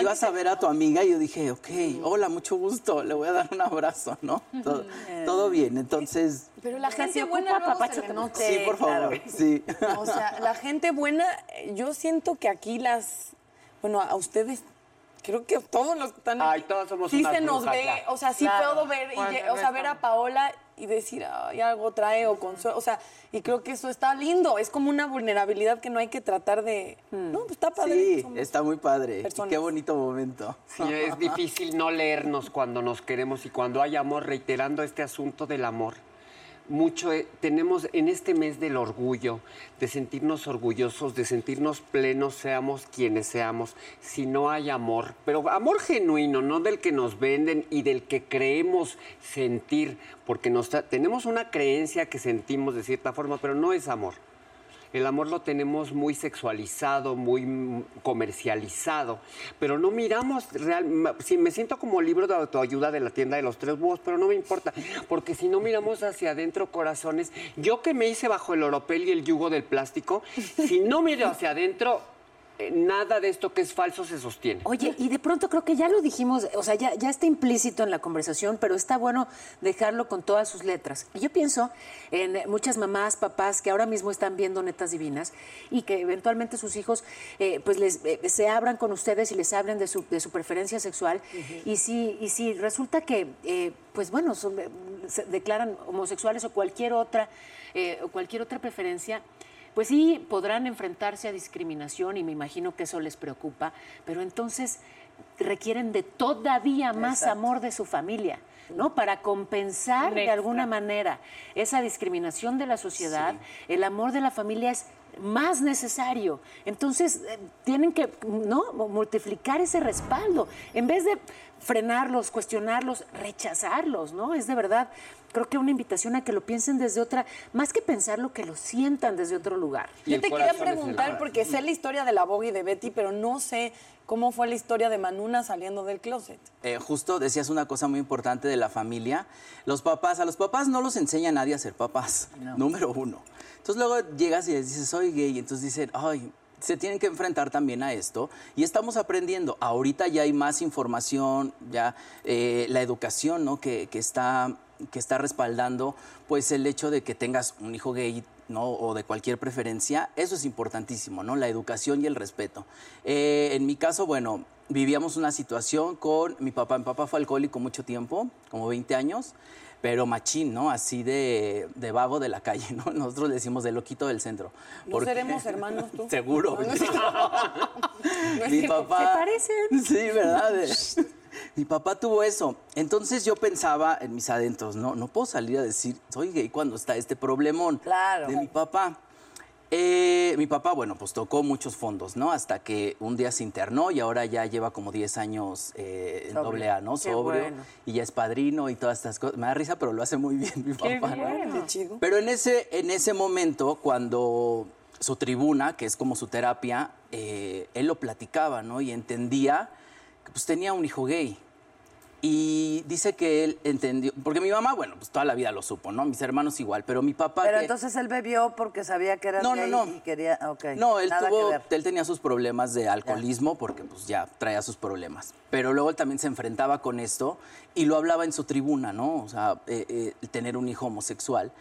Speaker 8: ibas a ver a tu amiga y yo dije, ok, hola, mucho gusto, le voy a dar un abrazo, ¿no? Todo, todo bien, entonces,
Speaker 4: Pero la gente buena luego se le nota.
Speaker 8: sí, por favor, sí.
Speaker 4: O sea, la gente buena, yo siento que aquí las, bueno, a ustedes, creo que todos los que están
Speaker 3: Ay,
Speaker 4: aquí,
Speaker 3: todos somos
Speaker 4: sí
Speaker 3: unas
Speaker 4: se nos
Speaker 3: brujas,
Speaker 4: ve,
Speaker 3: ya.
Speaker 4: o sea, sí
Speaker 5: Claro.
Speaker 4: puedo ver, y o sea, ver a. Paola y decir, ay, algo trae o consuelo, o sea, y creo que eso está lindo, es como una vulnerabilidad que no hay que tratar de, no, pues está padre.
Speaker 8: Sí,
Speaker 4: somos-
Speaker 8: está muy padre.
Speaker 4: personas.
Speaker 8: Qué bonito momento.
Speaker 3: Sí, es difícil no leernos cuando nos queremos y cuando hay amor, reiterando este asunto del amor. Mucho eh, tenemos en este mes del orgullo, de sentirnos orgullosos, de sentirnos plenos, seamos quienes seamos, si no hay amor, pero amor genuino, no del que nos venden y del que creemos sentir, porque tenemos una creencia que sentimos de cierta forma, pero no es amor. El amor lo tenemos muy sexualizado, muy comercializado, pero no miramos real, si me siento como libro de autoayuda de la tienda de los tres búhos, pero no me importa, porque si no miramos hacia adentro corazones, yo que me hice bajo el oropel y el yugo del plástico, si no miro hacia adentro, nada de esto que es falso se sostiene.
Speaker 7: Oye, y de pronto creo que ya lo dijimos, o sea, ya, ya está implícito en la conversación, pero está bueno dejarlo con todas sus letras. Y yo pienso en muchas mamás, papás que ahora mismo están viendo Netas Divinas y que eventualmente sus hijos eh, pues les, eh, se abran con ustedes y les hablen de su, de su preferencia sexual. y, si, y si resulta que, eh, pues bueno, son, eh, se declaran homosexuales o cualquier otra, eh, o cualquier otra preferencia, pues sí, podrán enfrentarse a discriminación y me imagino que eso les preocupa, pero entonces requieren de todavía más
Speaker 12: Exacto.
Speaker 7: amor de su familia, ¿no? Para compensar de alguna manera esa discriminación de la sociedad, el amor de la familia es más necesario. Entonces, eh, tienen que, ¿no? Multiplicar ese respaldo. En vez de frenarlos, cuestionarlos, rechazarlos, ¿no? Es de verdad, creo que una invitación a que lo piensen desde otra, más que pensarlo, que lo sientan desde otro lugar.
Speaker 4: Yo te quería preguntar, porque sé la historia de la Vogue y de Betty, pero no sé cómo fue la historia de Manuna saliendo del closet.
Speaker 8: Eh, justo decías una cosa muy importante de la familia. Los papás, a los papás no los enseña nadie a ser papás, número uno. Entonces luego llegas y les dices, soy gay, y entonces dicen, ay, se tienen que enfrentar también a esto y estamos aprendiendo. Ahorita ya hay más información, ya eh, la educación, ¿no? Que, que está, que está respaldando, pues el hecho de que tengas un hijo gay, ¿no? O de cualquier preferencia, eso es importantísimo, ¿no? La educación y el respeto. Eh, en mi caso, bueno, vivíamos una situación con mi papá. Mi papá fue alcohólico mucho tiempo, como 20 años, pero machín, ¿no? Así de, de vago de la calle, ¿no? (laughs) Nosotros le decimos de loquito del centro.
Speaker 4: ¿No
Speaker 8: Porque-
Speaker 4: seremos hermanos tú? (laughs)
Speaker 8: Seguro.
Speaker 4: No, no (laughs)
Speaker 8: mi papá.
Speaker 4: ¿Se parecen?
Speaker 8: Sí, ¿verdad? Mi papá tuvo eso. Entonces yo pensaba en mis adentros, no, no puedo salir a decir, soy gay cuando está este problemón de mi papá. Eh, mi papá, bueno, pues tocó muchos fondos, ¿no? Hasta que un día se internó y ahora ya lleva como 10 años eh, en doble A, ¿no?
Speaker 12: Qué
Speaker 8: Sobrio.
Speaker 12: bueno.
Speaker 8: Y ya es padrino y todas estas cosas. Me da risa, pero lo hace muy bien mi
Speaker 12: Qué
Speaker 8: papá.
Speaker 12: bien. Qué chido.
Speaker 8: Pero en ese, en ese momento, cuando su tribuna, que es como su terapia, eh, él lo platicaba, ¿no? Y entendía que pues tenía un hijo gay. Y dice que él entendió, porque mi mamá, bueno, pues toda la vida lo supo, ¿no? Mis hermanos igual, pero mi papá...
Speaker 5: Pero
Speaker 8: que-
Speaker 5: entonces él bebió porque sabía que era
Speaker 8: No, no,
Speaker 5: gay
Speaker 8: no.
Speaker 5: y quería,
Speaker 8: no, él
Speaker 5: nada
Speaker 8: tuvo,
Speaker 5: que ver.
Speaker 8: él tenía sus problemas de alcoholismo porque pues ya traía sus problemas. Pero luego él también se enfrentaba con esto y lo hablaba en su tribuna, ¿no? O sea, eh, eh, tener un hijo homosexual.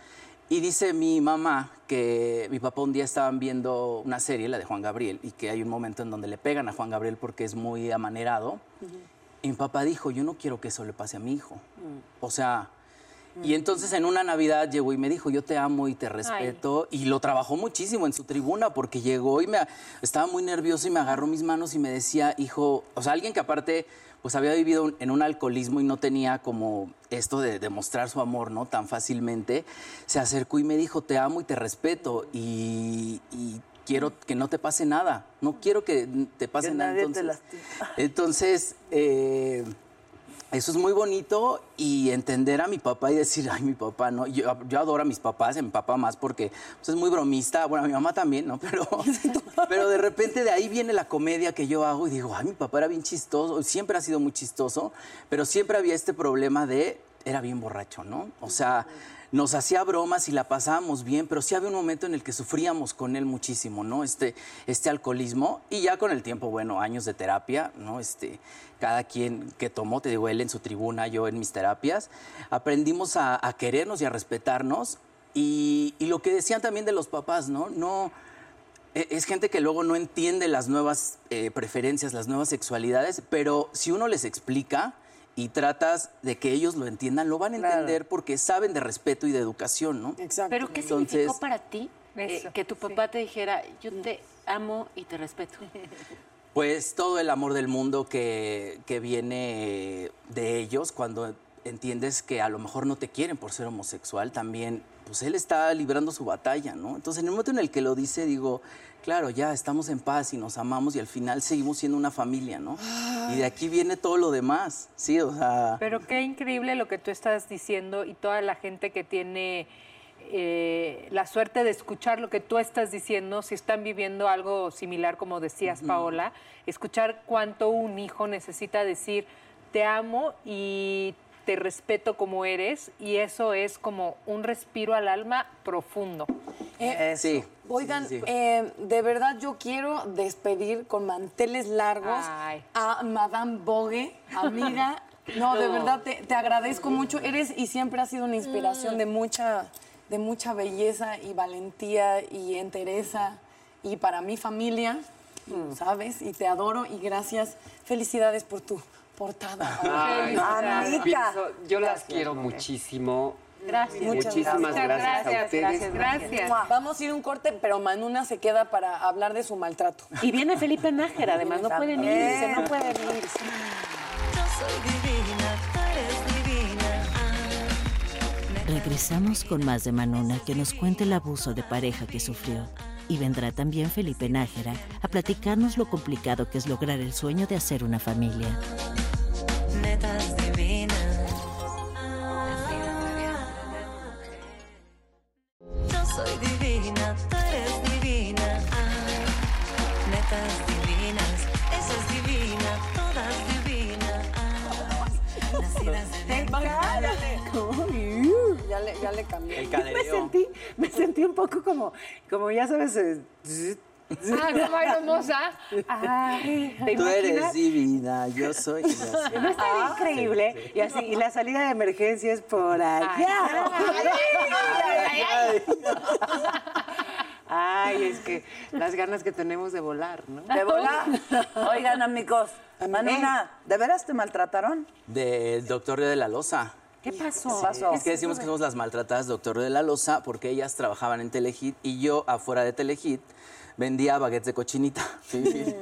Speaker 8: Y dice mi mamá que mi papá un día estaban viendo una serie, la de Juan Gabriel, y que hay un momento en donde le pegan a Juan Gabriel porque es muy amanerado. Y mi papá dijo, yo no quiero que eso le pase a mi hijo. O sea, y entonces en una Navidad llegó y me dijo, yo te amo y te respeto. Y lo trabajó muchísimo en su tribuna porque llegó y me estaba muy nervioso y me agarró mis manos y me decía, hijo, o sea, alguien que aparte pues había vivido en un alcoholismo y no tenía como esto de demostrar su amor, ¿no? Tan fácilmente, se acercó y me dijo, te amo y te respeto y, y quiero que no te pase nada. No quiero que te pase
Speaker 5: Que
Speaker 8: nada.
Speaker 5: nadie te
Speaker 8: Entonces,
Speaker 5: lastime.
Speaker 8: entonces, eh, eso es muy bonito y entender a mi papá y decir, ay, mi papá, ¿no? Yo, yo adoro a mis papás, a mi papá más porque pues, es muy bromista, bueno, a mi mamá también, ¿no? Pero, (laughs) pero de repente de ahí viene la comedia que yo hago y digo, ay, mi papá era bien chistoso, siempre ha sido muy chistoso, pero siempre había este problema de, era bien borracho, ¿no? O sea, nos hacía bromas y la pasábamos bien, pero sí había un momento en el que sufríamos con él muchísimo, ¿no? Este, este alcoholismo. Y ya con el tiempo, bueno, años de terapia, ¿no? Este, cada quien que tomó, te digo, él en su tribuna, yo en mis terapias, aprendimos a, querernos y a respetarnos. Y, y lo que decían también de los papás, ¿no? No e- es gente que luego no entiende las nuevas eh, preferencias, las nuevas sexualidades, pero si uno les explica y tratas de que ellos lo entiendan, lo van a entender porque saben de respeto y de educación, ¿no?
Speaker 4: Exacto.
Speaker 7: ¿Pero qué
Speaker 8: Entonces-
Speaker 7: significó para ti eh, que tu papá te dijera, yo te amo y te respeto? (laughs)
Speaker 8: Pues todo el amor del mundo que, que viene de ellos cuando entiendes que a lo mejor no te quieren por ser homosexual, también, pues él está librando su batalla, ¿no? Entonces, en el momento en el que lo dice, digo, claro, ya estamos en paz y nos amamos y al final seguimos siendo una familia, ¿no? Y de aquí viene todo lo demás, ¿sí? O sea...
Speaker 6: Pero qué increíble lo que tú estás diciendo y toda la gente que tiene eh, la suerte de escuchar lo que tú estás diciendo, si están viviendo algo similar, como decías, Paola, escuchar cuánto un hijo necesita decir, te amo y te respeto como eres, y eso es como un respiro al alma profundo.
Speaker 4: Eh,
Speaker 8: Sí.
Speaker 4: Oigan,
Speaker 8: sí, sí.
Speaker 4: eh, de verdad yo quiero despedir con manteles largos
Speaker 6: Ay.
Speaker 4: a Madame Bogue, amiga. (laughs) No, de verdad te, te agradezco mucho. Eres y siempre has sido una inspiración de mucha, de mucha belleza y valentía y entereza. Y para mi familia, ¿sabes? Y te adoro y gracias. Felicidades por tu portada.
Speaker 3: Ay,
Speaker 5: Amiga.
Speaker 3: pienso- yo las quiero muchísimo.
Speaker 6: Gracias.
Speaker 3: Muchísimas
Speaker 6: Muchas
Speaker 3: gracias, a ustedes.
Speaker 6: Gracias.
Speaker 4: Vamos a ir a un corte, pero Manuna se queda para hablar de su maltrato.
Speaker 7: Y viene Felipe Nájera, además, no pueden irse, no pueden irse.
Speaker 1: Yo soy divina, tú eres divina. Ah,
Speaker 2: Regresamos con más de Manuna que nos cuente el abuso de pareja que sufrió. Y vendrá también Felipe Nájera a platicarnos lo complicado que es lograr el sueño de hacer una familia.
Speaker 1: netas soy divina, tú eres divina. Ah, netas divinas, esa es divina, todas divinas. Ah, nacidas de
Speaker 4: Ya le, ya le cambié.
Speaker 8: El
Speaker 7: Me sentí, me sentí un poco como, como ya sabes, eh,
Speaker 6: Ah, como hermosa. Ay, ¿te
Speaker 8: Tú eres divina, yo soy. (laughs) así.
Speaker 7: no estaría increíble. Y así, y la salida de emergencia es por allá. Ay, es que las ganas que tenemos de volar, ¿no?
Speaker 5: De volar. (laughs) Oigan, amigos. Manuna, ¿de veras te maltrataron?
Speaker 8: Del doctor de la Loza.
Speaker 7: ¿Qué pasó?
Speaker 5: pasó?
Speaker 8: Es que decimos que somos las maltratadas doctor de la Loza porque ellas trabajaban en Telehit y yo afuera de Telehit vendía baguettes de cochinita (laughs) Sí.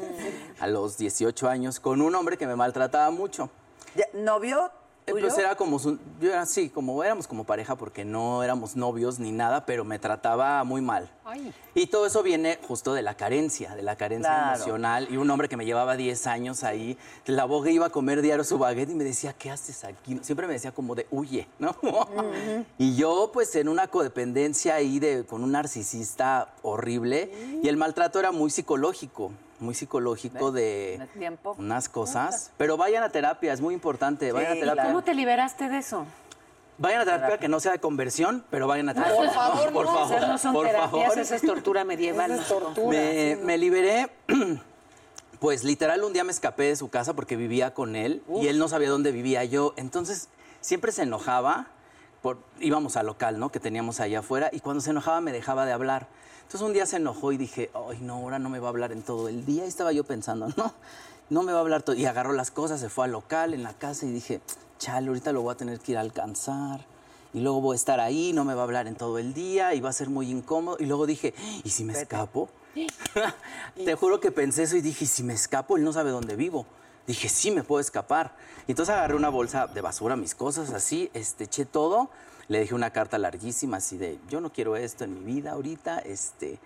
Speaker 8: a los 18 años con un hombre que me maltrataba mucho.
Speaker 5: ¿Novio?
Speaker 8: Pues era como, su- yo era así, como éramos como pareja porque no éramos novios ni nada, pero me trataba muy mal.
Speaker 6: Ay.
Speaker 8: Y todo eso viene justo de la carencia, de la carencia
Speaker 5: Claro.
Speaker 8: emocional. Y un hombre que me llevaba 10 años ahí, la boga iba a comer diario su baguette y me decía, ¿qué haces aquí? Siempre me decía como de, huye, ¿no? Y yo pues en una codependencia ahí de, con un narcisista horrible. Y el maltrato era muy psicológico, muy psicológico de
Speaker 5: ¿De tiempo?
Speaker 8: unas cosas. Pero vayan a terapia, es muy importante, vayan
Speaker 5: Sí,
Speaker 8: a terapia.
Speaker 7: ¿Cómo te liberaste de eso?
Speaker 8: Vayan a terapia que no sea de conversión, pero vayan a terapia.
Speaker 4: Por (laughs) favor,
Speaker 8: por
Speaker 4: no,
Speaker 8: favor,
Speaker 7: Esas no son
Speaker 8: por
Speaker 7: terapias,
Speaker 8: favor.
Speaker 7: esa es tortura medieval.
Speaker 4: Esa tortura.
Speaker 8: Me,
Speaker 4: sí, no.
Speaker 8: me liberé, (clears throat) pues literal un día me escapé de su casa porque vivía con él y él no sabía dónde vivía yo. Entonces siempre se enojaba, por, íbamos al local, ¿no? Que teníamos allá afuera y cuando se enojaba me dejaba de hablar. Entonces un día se enojó y dije, ay no, ahora no me va a hablar en todo el día. Y estaba yo pensando, no, no me va a hablar todo. Y agarró las cosas, se fue al local, en la casa y dije, chale, ahorita lo voy a tener que ir a alcanzar. Y luego voy a estar ahí, no me va a hablar en todo el día y va a ser muy incómodo. Y luego dije, ¿y si me escapo? (laughs) Te juro que pensé eso y dije, ¿y si me escapo? Él no sabe dónde vivo. Dije, sí, me puedo escapar. Y entonces agarré una bolsa de basura, mis cosas así, este, eché todo. Le dejé una carta larguísima así de, yo no quiero esto en mi vida ahorita. Este,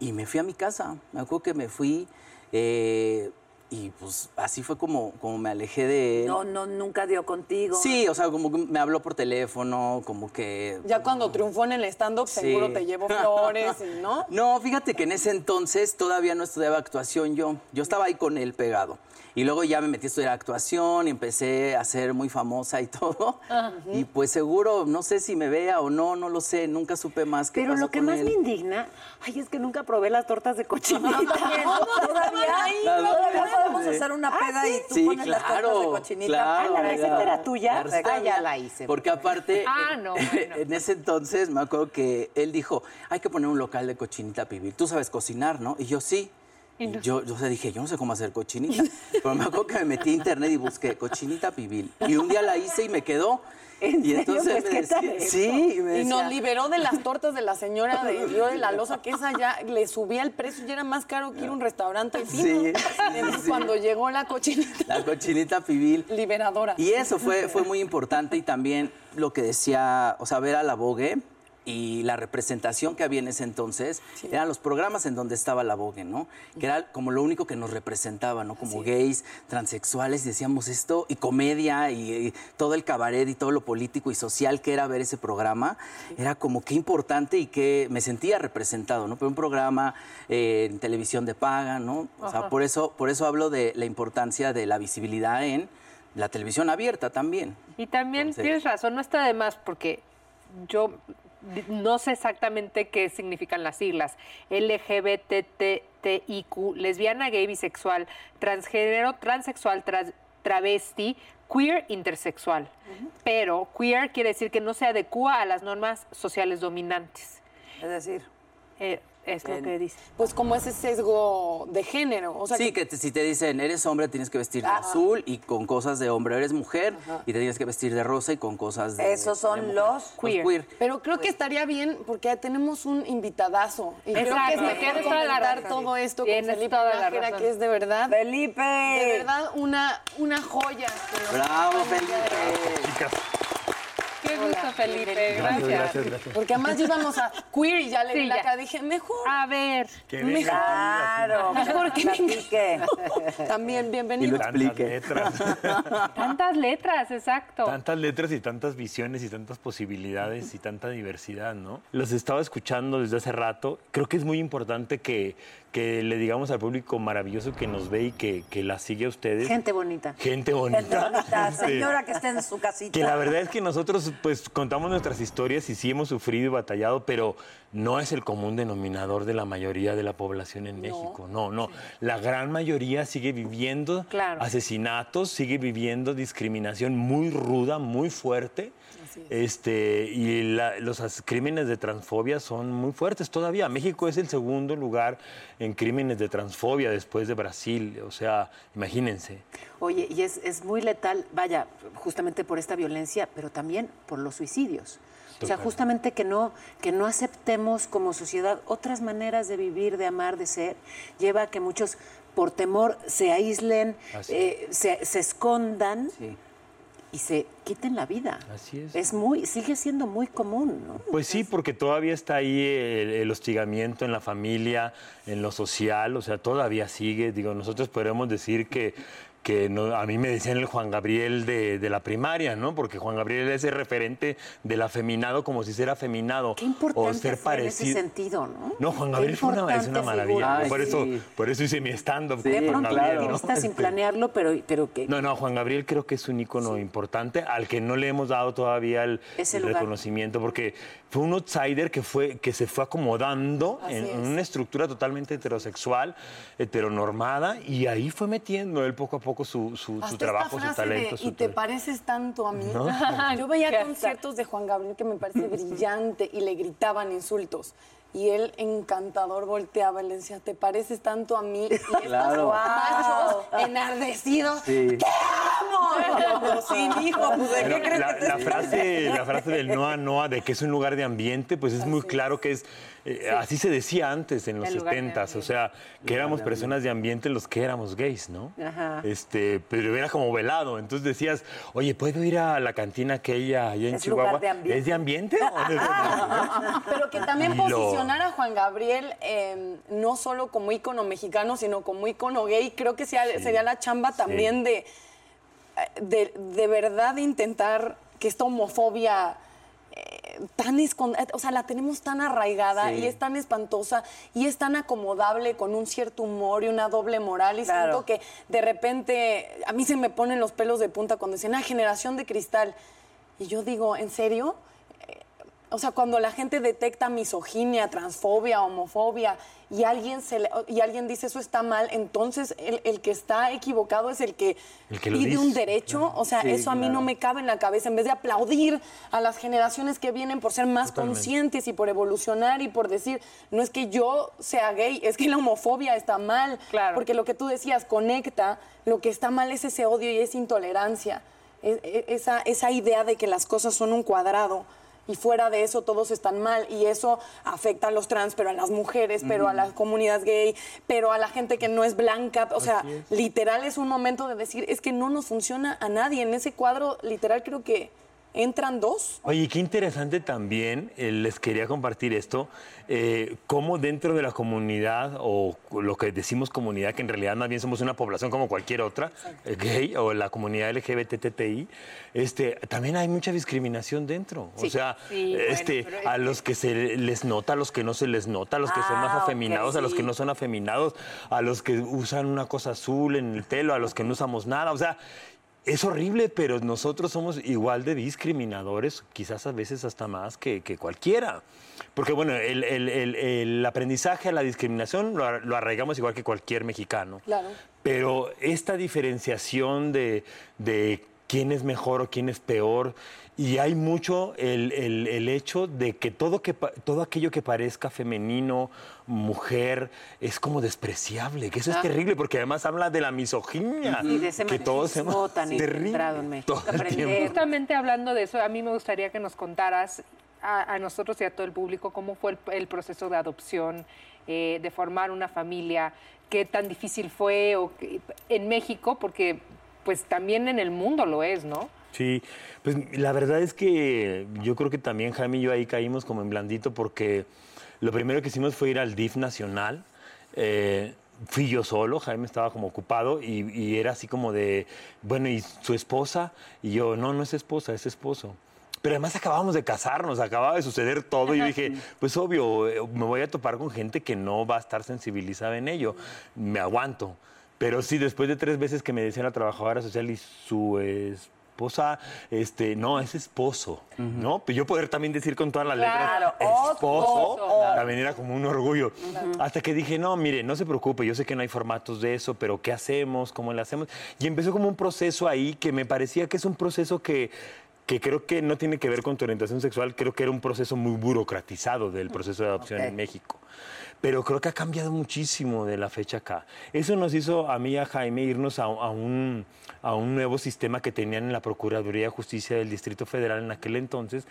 Speaker 8: y me fui a mi casa. Me acuerdo que me fui eh, y pues así fue como, como me alejé de él.
Speaker 5: No, no, nunca dio contigo.
Speaker 8: Sí, o sea, como que me habló por teléfono, como que...
Speaker 4: Ya cuando triunfó en el stand-up,
Speaker 8: Sí.
Speaker 4: seguro te llevo flores, y, ¿no? (laughs)
Speaker 8: No, fíjate que en ese entonces todavía no estudiaba actuación yo. Yo estaba ahí con él pegado. Y luego ya me metí a estudiar actuación y empecé a ser muy famosa y (laughs) todo. Y pues seguro, no sé si me vea o no, no lo sé. Nunca supe más qué
Speaker 7: Pero
Speaker 8: pasó
Speaker 7: lo que
Speaker 8: con
Speaker 7: más
Speaker 8: él.
Speaker 7: me indigna, ay, es que nunca probé las tortas de cochinita. (laughs)
Speaker 5: Todavía, todavía podemos hacer una peda y tú
Speaker 8: Sí,
Speaker 5: pones las tortas de cochinita.
Speaker 8: claro.
Speaker 7: Ah, ¿la receta era tuya?
Speaker 8: La
Speaker 7: Ah, ya la hice.
Speaker 8: Porque aparte,
Speaker 6: Ah, no, (laughs) bueno.
Speaker 8: en ese entonces me acuerdo que él dijo, hay que poner un local de cochinita pibil. Tú sabes cocinar, ¿no? Y yo sí. Y yo, yo o sea, dije, yo no sé cómo hacer cochinita. Pero me acuerdo que me metí a internet y busqué cochinita pibil. Y un día la hice y me quedó.
Speaker 7: ¿En
Speaker 8: y
Speaker 7: serio?
Speaker 8: entonces
Speaker 7: Pues,
Speaker 8: me
Speaker 7: ¿qué tal
Speaker 8: decía, sí, y me
Speaker 4: Y nos liberó de las tortas de la señora de Río de la Loza, que esa ya le subía el precio y era más caro que ir a un restaurante fino.
Speaker 8: Sí, sí,
Speaker 4: Entonces,
Speaker 8: sí.
Speaker 4: cuando llegó la cochinita
Speaker 8: la cochinita pibil.
Speaker 4: liberadora.
Speaker 8: Y eso fue, fue muy importante y también lo que decía, o sea, ver a la Vogue y la representación que había en ese entonces eran los programas en donde estaba la Vogue, ¿no? Que era como lo único que nos representaba, ¿no? Como gays, transexuales, y decíamos esto, y comedia, y, y todo el cabaret y todo lo político y social que era ver ese programa, era como qué importante y que me sentía representado, ¿no? Pero un programa eh, en televisión de paga, ¿no? O sea, por eso, por eso hablo de la importancia de la visibilidad en la televisión abierta también.
Speaker 6: Y también
Speaker 8: Entonces-
Speaker 6: tienes razón, no está de más porque yo no sé exactamente qué significan las siglas. LGBTTIQ, lesbiana, gay, bisexual, transgénero, transexual, tras- travesti, queer, intersexual. Pero queer quiere decir que no se adecua a las normas sociales dominantes.
Speaker 5: Es decir,
Speaker 6: es lo que dice.
Speaker 4: Pues como ese sesgo de género. O sea,
Speaker 8: sí, que te- si te dicen, eres hombre, tienes que vestir de azul y con cosas de hombre, eres mujer y te tienes que vestir de rosa y con cosas de
Speaker 5: Esos son
Speaker 8: de
Speaker 5: los
Speaker 8: queer.
Speaker 4: Pero creo que estaría bien porque tenemos un invitadazo. Y creo que es mejor
Speaker 6: la
Speaker 4: comentar
Speaker 6: razón.
Speaker 4: todo esto con Felipe
Speaker 6: toda la
Speaker 4: Nájera, que es de verdad.
Speaker 5: Felipe.
Speaker 4: De verdad una, una joya.
Speaker 8: Bravo. Felipe.
Speaker 6: Qué gusto, Felipe. Gracias.
Speaker 4: Porque además íbamos a queer y ya le
Speaker 6: Sí,
Speaker 4: la cara. Dije, mejor.
Speaker 6: A ver.
Speaker 12: Que
Speaker 4: Mejor.
Speaker 5: Claro,
Speaker 4: Mejor que
Speaker 5: platique. (laughs)
Speaker 4: También,
Speaker 12: Y
Speaker 4: bienvenido.
Speaker 12: lo explique. letras. (laughs)
Speaker 6: Tantas letras, exacto.
Speaker 12: Tantas letras y tantas visiones y tantas posibilidades y tanta diversidad, ¿no? Los estaba escuchando desde hace rato. Creo que es muy importante que, que le digamos al público maravilloso que nos ve y que, que la sigue a ustedes.
Speaker 7: Gente bonita.
Speaker 12: Gente bonita.
Speaker 5: Gente bonita, (laughs) señora que está en su casita.
Speaker 12: Que la verdad es que nosotros pues contamos nuestras historias y sí hemos sufrido y batallado, pero no es el común denominador de la mayoría de la población en México. No, no. La gran mayoría sigue viviendo
Speaker 6: Claro.
Speaker 12: asesinatos, sigue viviendo discriminación muy ruda, muy fuerte. Este, y la- los crímenes de transfobia son muy fuertes todavía. México es el segundo lugar en crímenes de transfobia después de Brasil. O sea, imagínense.
Speaker 7: Oye, y es, es muy letal, vaya, justamente por esta violencia, pero también por los suicidios. O sea, justamente que no, que no aceptemos como sociedad otras maneras de vivir, de amar, de ser, lleva a que muchos por temor se aíslen, eh, se, se escondan
Speaker 8: Sí.
Speaker 7: Y se quiten la vida.
Speaker 12: Así es.
Speaker 7: Es muy, sigue siendo muy común, ¿no?
Speaker 12: Pues sí, porque todavía está ahí el, el hostigamiento en la familia, en lo social, o sea, todavía sigue. Digo, nosotros podemos decir que, que no, a mí me decían el Juan Gabriel de, de la primaria, ¿no? Porque Juan Gabriel es el referente del afeminado como si fuera afeminado.
Speaker 7: Qué importante
Speaker 12: o ser
Speaker 7: fue en ese
Speaker 12: parecido.
Speaker 7: sentido, ¿no?
Speaker 12: No, Juan Gabriel fue una, es una maravilla.
Speaker 8: Ay,
Speaker 12: por, eso, por eso hice mi stand-up
Speaker 8: Sí,
Speaker 12: con
Speaker 7: De
Speaker 12: Juan
Speaker 7: pronto
Speaker 12: Gabriel.
Speaker 7: la
Speaker 12: ¿no?
Speaker 7: activista sin
Speaker 12: Este,
Speaker 7: planearlo, pero, pero que...
Speaker 12: no, no, Juan Gabriel creo que es un ícono importante al que no le hemos dado todavía el, el reconocimiento porque fue un outsider que fue que se fue acomodando
Speaker 4: Así
Speaker 12: en,
Speaker 4: es.
Speaker 12: una estructura totalmente heterosexual, heteronormada y ahí fue metiendo él poco a poco su, su- trabajo,
Speaker 4: esta
Speaker 12: su
Speaker 4: de,
Speaker 12: talento. su
Speaker 4: y te pareces tanto a mí.
Speaker 12: ¿No? (laughs)
Speaker 4: Yo veía (laughs)
Speaker 6: Qué
Speaker 4: conciertos de Juan Gabriel que me parece brillante y le gritaban insultos. Y él, encantador, volteaba y le decía, te pareces tanto a mí. Y (laughs) estos
Speaker 8: Claro.
Speaker 4: machos enardecidos,
Speaker 8: Sí.
Speaker 4: ¡te (laughs) pues, ¿de qué
Speaker 12: Bueno,
Speaker 4: crees
Speaker 12: la,
Speaker 4: que te
Speaker 12: la frase, la frase del Noa Noa de que es un lugar de ambiente, pues es muy claro que es, eh, así se decía antes en los
Speaker 6: El lugar de
Speaker 12: 70s, o sea, que éramos personas de ambiente los que éramos gays, ¿no?
Speaker 7: Ajá.
Speaker 12: Este, pero era como velado, entonces decías, oye, ¿puedo ir a la cantina aquella allá en
Speaker 5: Es lugar
Speaker 12: Chihuahua?
Speaker 5: de ambiente.
Speaker 12: ¿Es de ambiente? o de ambiente? (laughs)
Speaker 4: Pero que también
Speaker 12: lo-
Speaker 4: posicionar a Juan Gabriel eh, no solo como ícono mexicano, sino como ícono gay, creo que sea- sería la chamba también de, de, de verdad intentar que esta homofobia eh, tan escondida, o sea, la tenemos tan arraigada
Speaker 8: Sí.
Speaker 4: y es tan espantosa y es tan acomodable con un cierto humor y una doble moral y
Speaker 5: Claro.
Speaker 4: siento que de repente a mí se me ponen los pelos de punta cuando dicen, ah, generación de cristal. Y yo digo, ¿en serio? O sea, cuando la gente detecta misoginia, transfobia, homofobia y alguien, se le- y alguien dice eso está mal, entonces el, el que está equivocado es el que,
Speaker 12: El que
Speaker 4: pide
Speaker 12: dice.
Speaker 4: un derecho. O sea,
Speaker 8: Sí,
Speaker 4: eso a mí no me cabe en la cabeza. En vez de aplaudir a las generaciones que vienen por ser más
Speaker 12: Totalmente.
Speaker 4: conscientes y por evolucionar y por decir, no es que yo sea gay, es que la homofobia está mal.
Speaker 6: Claro.
Speaker 4: Porque lo que tú decías conecta, lo que está mal es ese odio y esa intolerancia. E- e- esa, esa idea de que las cosas son un cuadrado y fuera de eso todos están mal y eso afecta a los trans, pero a las mujeres, pero a la comunidad gay, pero a la gente que no es blanca. O sea, literal es un momento de decir, es que no nos funciona a nadie. En ese cuadro, literal, creo que entran dos.
Speaker 12: Oye, qué interesante también, eh, les quería compartir esto, eh, cómo dentro de la comunidad, o lo que decimos comunidad, que en realidad más bien somos una población como cualquier otra, eh, gay, o la comunidad LGBTTI, este, también hay mucha discriminación dentro. O sea,
Speaker 13: Sí, bueno,
Speaker 12: este,
Speaker 13: pero
Speaker 12: a los que se les nota, a los que no se les nota, a los que son más
Speaker 13: Ah,
Speaker 12: afeminados, a los que no son afeminados, a los que usan una cosa azul en el pelo, a los que no usamos nada. O sea, es horrible, pero nosotros somos igual de discriminadores, quizás a veces hasta más que, que cualquiera. Porque bueno, el, el- el- el aprendizaje a la discriminación lo, ar- lo arraigamos igual que cualquier mexicano.
Speaker 4: Claro.
Speaker 12: Pero esta diferenciación de, de quién es mejor o quién es peor, y hay mucho el, el- el hecho de que todo, que todo aquello que parezca femenino, mujer, es como despreciable, que eso es
Speaker 7: Ah.
Speaker 12: terrible, porque además habla de la misoginia.
Speaker 7: Y de ese
Speaker 12: que todos hemos
Speaker 7: tan
Speaker 12: terrible,
Speaker 7: en México.
Speaker 12: todo el tiempo.
Speaker 6: Justamente hablando de eso, a mí me gustaría que nos contaras a, a nosotros y a todo el público cómo fue el, el proceso de adopción, eh, de formar una familia, qué tan difícil fue o en México, porque pues también en el mundo lo es, ¿no?
Speaker 12: Sí, pues la verdad es que yo creo que también Jaime y yo ahí caímos como en blandito porque lo primero que hicimos fue ir al DIF nacional. eh, fui yo solo, Jaime estaba como ocupado y, y era así como de, bueno, ¿y su esposa? Y yo, no, no es esposa, es esposo. Pero además acabábamos de casarnos, acababa de suceder todo y yo dije, pues obvio, eh, me voy a topar con gente que no va a estar sensibilizada en ello, me aguanto. Pero sí, después de tres veces que me decía la trabajadora social y su esposa, este, no, es esposo, ¿no? Pues yo poder también decir con todas las
Speaker 13: Claro,
Speaker 12: letras, esposo,
Speaker 13: esposo.
Speaker 12: también era como un orgullo. Hasta que dije, no, mire, no se preocupe, yo sé que no hay formatos de eso, pero ¿qué hacemos? ¿Cómo le hacemos? Y empezó como un proceso ahí que me parecía que es un proceso que que creo que no tiene que ver con tu orientación sexual, creo que era un proceso muy burocratizado del proceso de adopción en México. Pero creo que ha cambiado muchísimo de la fecha acá. Eso nos hizo a mí y a Jaime irnos a, a un, a un nuevo sistema que tenían en la Procuraduría de Justicia del Distrito Federal en aquel entonces,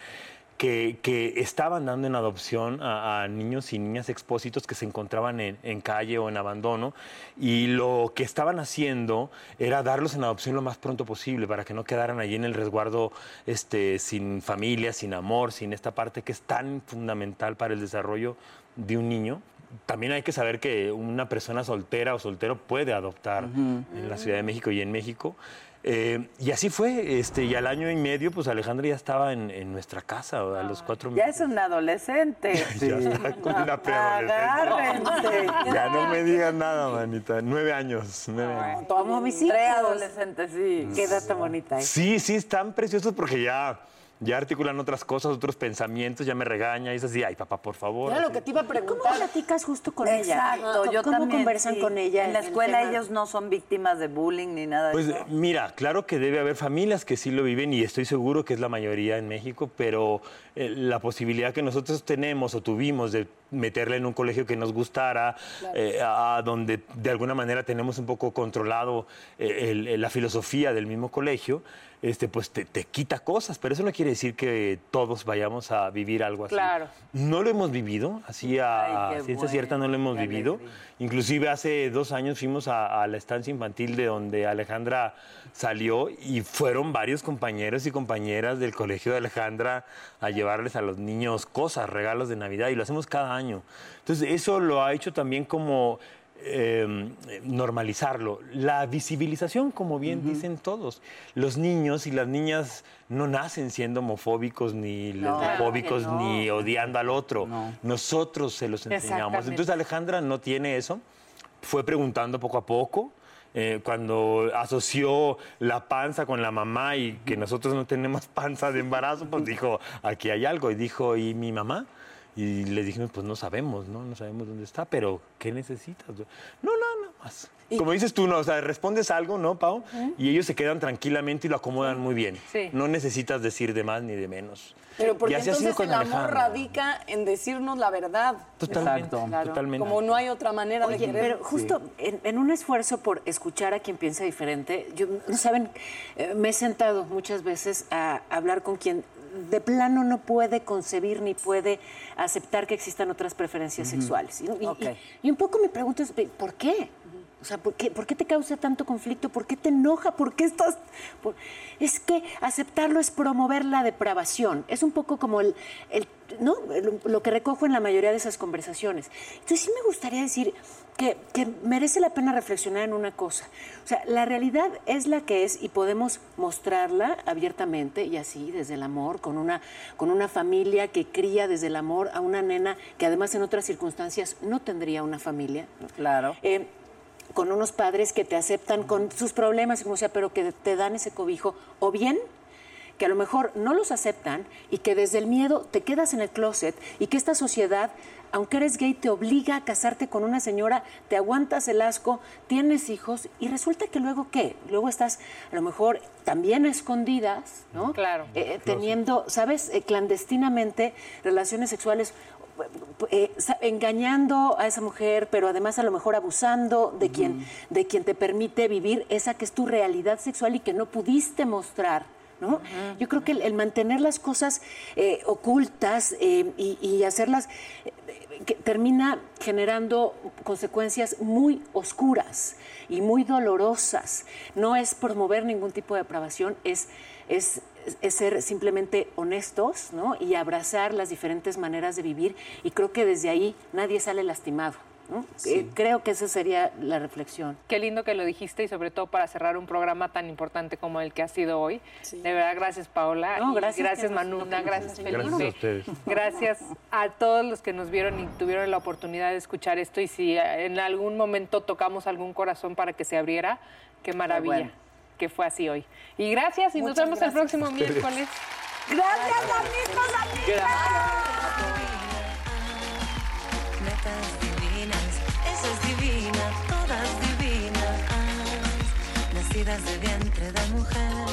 Speaker 12: que, que estaban dando en adopción a, a niños y niñas expósitos que se encontraban en, en calle o en abandono y lo que estaban haciendo era darlos en adopción lo más pronto posible para que no quedaran allí en el resguardo este, sin familia, sin amor, sin esta parte que es tan fundamental para el desarrollo de un niño. También hay que saber que una persona soltera o soltero puede adoptar en la Ciudad de México y en México. Eh, y así fue, este, y al año y medio, pues Alejandra ya estaba en, en nuestra casa, a los cuatro
Speaker 5: Ya
Speaker 12: meses.
Speaker 5: es un adolescente. (laughs)
Speaker 12: Ya está con una (laughs)
Speaker 5: Agárrense.
Speaker 12: Ya no me digas nada, manita. Nueve años. Nueve años.
Speaker 7: Como mis hijos.
Speaker 5: Preadolescente, sí.
Speaker 7: Qué edad tan bonita es.
Speaker 12: Sí, sí, están preciosos porque ya, ya articulan otras cosas, otros pensamientos, ya me regaña y es así, ay, papá, por favor.
Speaker 4: Era lo
Speaker 12: así.
Speaker 4: que te iba a
Speaker 7: ¿Cómo
Speaker 4: preguntar.
Speaker 7: platicas justo con ella?
Speaker 5: Exacto,
Speaker 7: ¿Cómo-
Speaker 5: yo
Speaker 7: ¿Cómo
Speaker 5: también,
Speaker 7: conversan
Speaker 5: sí.
Speaker 7: con ella?
Speaker 5: En la
Speaker 7: el
Speaker 5: escuela ellos no son víctimas de bullying ni nada de
Speaker 12: Pues
Speaker 5: eso.
Speaker 12: mira, claro que debe haber familias que sí lo viven y estoy seguro que es la mayoría en México, pero eh, la posibilidad que nosotros tenemos o tuvimos de meterla en un colegio que nos gustara,
Speaker 13: Claro.
Speaker 12: eh, a donde de alguna manera tenemos un poco controlado eh, el- el- la filosofía del mismo colegio, este, pues te, te quita cosas, pero eso no quiere decir que todos vayamos a vivir algo así.
Speaker 6: Claro.
Speaker 12: No lo hemos vivido, así a,
Speaker 13: Ay,
Speaker 12: ciencia cierta no lo hemos vivido. Inclusive hace dos años fuimos a, a la estancia infantil de donde Alejandra salió y fueron varios compañeros y compañeras del colegio de Alejandra a llevarles a los niños cosas, regalos de Navidad y lo hacemos cada año. Entonces eso lo ha hecho también como eh, normalizarlo. La visibilización, como bien dicen todos. Los niños y las niñas no nacen siendo homofóbicos ni
Speaker 13: No,
Speaker 12: lesbofóbicos
Speaker 13: no.
Speaker 12: ni odiando al otro. Nosotros se los enseñamos. Entonces Alejandra no tiene eso. Fue preguntando poco a poco. Eh, cuando asoció la panza con la mamá y que nosotros no tenemos (laughs) panza de embarazo, pues dijo, aquí hay algo. Y dijo, ¿y mi mamá? Y le dijimos, pues no sabemos, ¿no? No sabemos dónde está, pero ¿qué necesitas? No, no, no más. Como dices tú, no, o sea, respondes algo, ¿no, Pau? Y ellos se quedan tranquilamente y lo acomodan muy bien.
Speaker 4: Sí.
Speaker 12: No necesitas decir de más ni de menos.
Speaker 4: Pero porque
Speaker 12: Y
Speaker 4: entonces
Speaker 12: con
Speaker 4: el amor radica en decirnos la verdad.
Speaker 12: Totalmente,
Speaker 4: Claro.
Speaker 12: totalmente.
Speaker 4: Como no hay otra manera de querer.
Speaker 7: pero justo en, en un esfuerzo por escuchar a quien piensa diferente, yo, no saben, eh, me he sentado muchas veces a hablar con quien de plano no puede concebir ni puede aceptar que existan otras preferencias sexuales. Y, y- y- y un poco me pregunto, es, ¿por qué? O sea, ¿por qué, por qué te causa tanto conflicto? ¿Por qué te enoja? ¿Por qué estás...? por- Es que aceptarlo es promover la depravación. Es un poco como el, el- ¿no? Lo que recojo en la mayoría de esas conversaciones. Entonces sí me gustaría decir que, que merece la pena reflexionar en una cosa. O sea, la realidad es la que es y podemos mostrarla abiertamente y así, desde el amor, con una, con una familia que cría desde el amor a una nena que además en otras circunstancias no tendría una familia.
Speaker 5: Claro.
Speaker 7: Eh, con unos padres que te aceptan con sus problemas y como sea, pero que te dan ese cobijo, o bien que a lo mejor no los aceptan y que desde el miedo te quedas en el closet y que esta sociedad, aunque eres gay, te obliga a casarte con una señora, te aguantas el asco, tienes hijos y resulta que luego qué? Luego estás a lo mejor también escondidas, ¿no?
Speaker 6: Claro.
Speaker 7: Eh, teniendo, ¿sabes? Eh, clandestinamente relaciones sexuales eh, engañando a esa mujer, pero además a lo mejor abusando de quien, de quien te permite vivir esa que es tu realidad sexual y que no pudiste mostrar. ¿no? Yo creo que el, el mantener las cosas eh, ocultas eh, y, y hacerlas que termina generando consecuencias muy oscuras y muy dolorosas. No es promover ningún tipo de depravación, es, es, es ser simplemente honestos ¿no? y abrazar las diferentes maneras de vivir y creo que desde ahí nadie sale lastimado. ¿no? Eh, creo que esa sería la reflexión.
Speaker 6: Qué lindo que lo dijiste y sobre todo para cerrar un programa tan importante como el que ha sido hoy. De verdad, gracias Paola.
Speaker 7: No, gracias
Speaker 6: gracias Manuna,
Speaker 7: nos
Speaker 6: gracias. Felipe.
Speaker 12: Gracias a ustedes.
Speaker 6: Gracias a todos los que nos vieron y tuvieron la oportunidad de escuchar esto y si eh, en algún momento tocamos algún corazón para que se abriera, qué maravilla
Speaker 5: bueno.
Speaker 6: Que fue así hoy. Y gracias y nos vemos el
Speaker 4: gracias.
Speaker 6: próximo miércoles.
Speaker 5: Gracias, amigos, amigas.
Speaker 1: Netas divinas, esa es divina, todas divinas, nacidas de vientre de mujer.